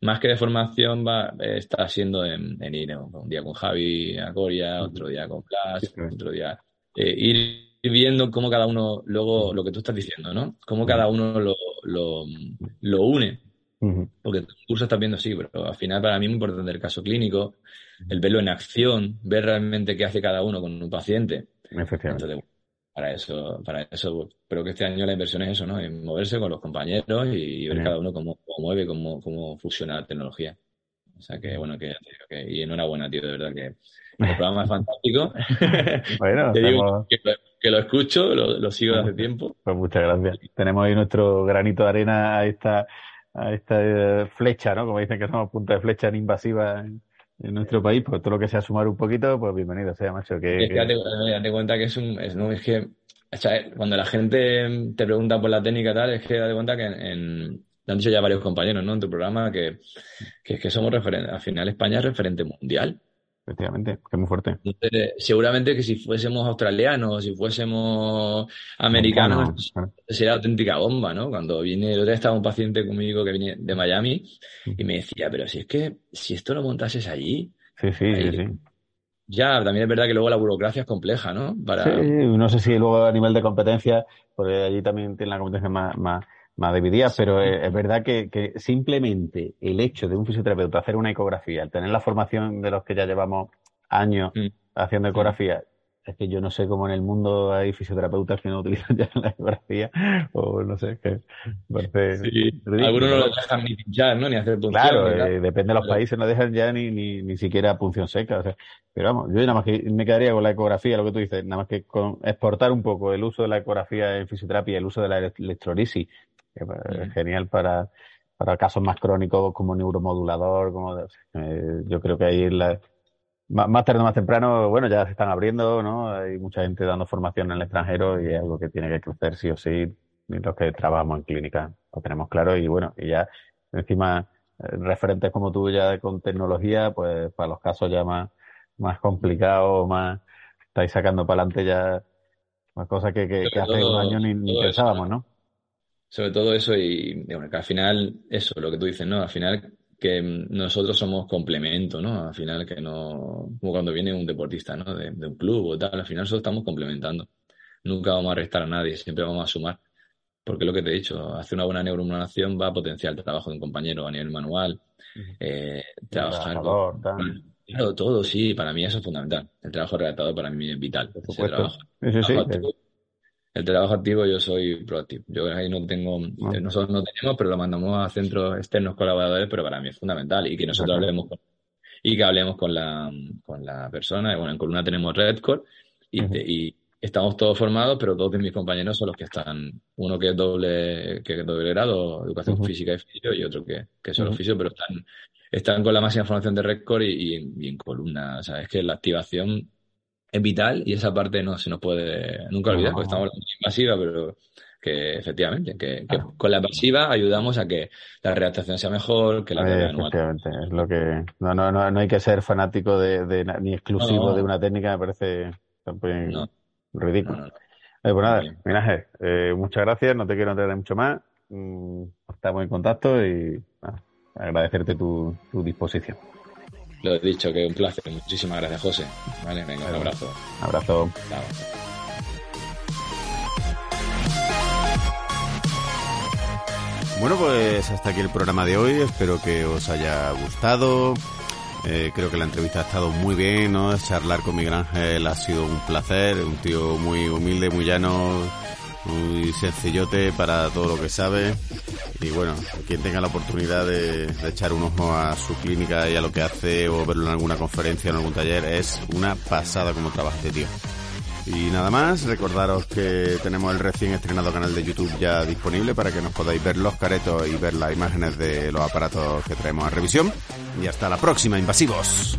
más que de formación va está siendo en, en un día con Javi a Coria, otro día con Blas, otro día eh, ir viendo cómo cada uno, luego lo que tú estás diciendo, ¿no? Cómo cada uno lo, lo, lo une porque el curso estás viendo sí, pero al final para mí es muy importante el caso clínico, el verlo en acción, ver realmente qué hace cada uno con un paciente. Efectivamente. Entonces, para eso, para eso, creo que este año la inversión es eso, ¿no? En moverse con los compañeros y, ver cada uno cómo, cómo mueve, cómo, cómo funciona la tecnología. O sea que, bueno, que, que y enhorabuena, tío, de verdad que el programa es fantástico. bueno, Te digo que, lo, que, lo, escucho, lo, lo sigo desde hace tiempo. Pues muchas gracias. Tenemos ahí nuestro granito de arena a esta a esta flecha, ¿no? Como dicen que somos punta de flecha invasiva en, en, nuestro país, pues todo lo que sea sumar un poquito, pues bienvenido sea, macho. Que, es que date, date, cuenta que es un, es, no, es que, o sea, cuando la gente te pregunta por la técnica tal, es que date cuenta que en, en lo han dicho ya varios compañeros, ¿no? En tu programa, que, que es que somos referentes, al final España es referente mundial. Efectivamente, que es muy fuerte. Entonces, seguramente que si fuésemos australianos, si fuésemos americanos, claro. sería auténtica bomba, ¿no? Cuando viene, el otro día estaba un paciente conmigo que viene de Miami y me decía, pero si es que, si esto lo montases allí. Sí, sí, ahí, sí, sí. Ya, también es verdad que luego la burocracia es compleja, ¿no? Para... Sí, no sé si luego a nivel de competencia, porque allí también tiene la competencia más, más, más dividida, pero es, es verdad que, que, simplemente el hecho de un fisioterapeuta hacer una ecografía, el tener la formación de los que ya llevamos años mm. haciendo ecografía, es que yo no sé cómo en el mundo hay fisioterapeutas que no utilizan ya la ecografía, o no sé, que parece... Sí. Algunos no lo dejan ni pinchar, ¿no? Ni hacer punción. Claro, eh, depende de los países, no dejan ya ni, ni, ni siquiera punción seca, o sea, pero vamos, yo nada más que me quedaría con la ecografía, lo que tú dices, nada más que con exportar un poco el uso de la ecografía en fisioterapia, el uso de la electrolisis, que es genial para, para casos más crónicos como neuromodulador, como eh, yo creo que ahí la, más tarde o más temprano, bueno, ya se están abriendo, ¿no? Hay mucha gente dando formación en el extranjero y es algo que tiene que crecer sí o sí. Los que trabajamos en clínica lo tenemos claro y bueno, y ya encima referentes como tú ya con tecnología, pues para los casos ya más, más complicados, más estáis sacando para adelante ya más cosas que, que, que hace todo, un año ni, ni pensábamos, ¿no? Sobre todo eso y bueno, que al final, eso, lo que tú dices, ¿no? Al final que nosotros somos complemento, ¿no? Al final que no, como cuando viene un deportista, ¿no? De, de, un club o tal, al final nosotros estamos complementando. Nunca vamos a restar a nadie, siempre vamos a sumar. porque lo que te he dicho, hacer una buena neuromodulación va a potenciar el trabajo de un compañero a nivel manual, eh, trabajar con... Claro, todo, sí, para mí eso es fundamental. El trabajo redactado para mí es vital. trabajo, el trabajo activo yo soy proactivo. Yo ahí no tengo, ah. nosotros no tenemos, pero lo mandamos a centros externos colaboradores, pero para mí es fundamental y que nosotros hablemos con, y que hablemos con la, con la persona. Bueno, en Columna tenemos Redcore y, y estamos todos formados, pero dos de mis compañeros son los que están, uno que es doble, que es doble grado, educación física y físico, y otro que, que es solo físico, pero están, están con la máxima formación de Redcore y, y, en columna. O sea, es que la activación es vital y esa parte no se nos puede nunca olvidar, porque estamos hablando de invasiva, pero que efectivamente, que, con la pasiva ayudamos a que la redactación sea mejor, que la eh, Efectivamente, es lo que no, no, no, no hay que ser fanático de, ni exclusivo de una técnica, me parece ridículo. Eh, pues nada, Minaje, eh, muchas gracias, no te quiero entregar mucho más, mm, estamos en contacto y agradecerte tu disposición. Lo he dicho, que un placer. Muchísimas gracias, José. Vale, venga, un abrazo. Abrazo. Bueno, pues hasta aquí el programa de hoy. Espero que os haya gustado. Eh, creo que la entrevista ha estado muy bien, ¿no? Charlar con Miguel Ángel ha sido un placer. Un tío muy humilde, muy llano, muy sencillote para todo lo que sabe. Y bueno, quien tenga la oportunidad de, echar un ojo a su clínica y a lo que hace o verlo en alguna conferencia o en algún taller, es una pasada como trabaja este tío. Y nada más, recordaros que tenemos el recién estrenado canal de YouTube ya disponible para que nos podáis ver los caretos y ver las imágenes de los aparatos que traemos a revisión. Y hasta la próxima, invasivos.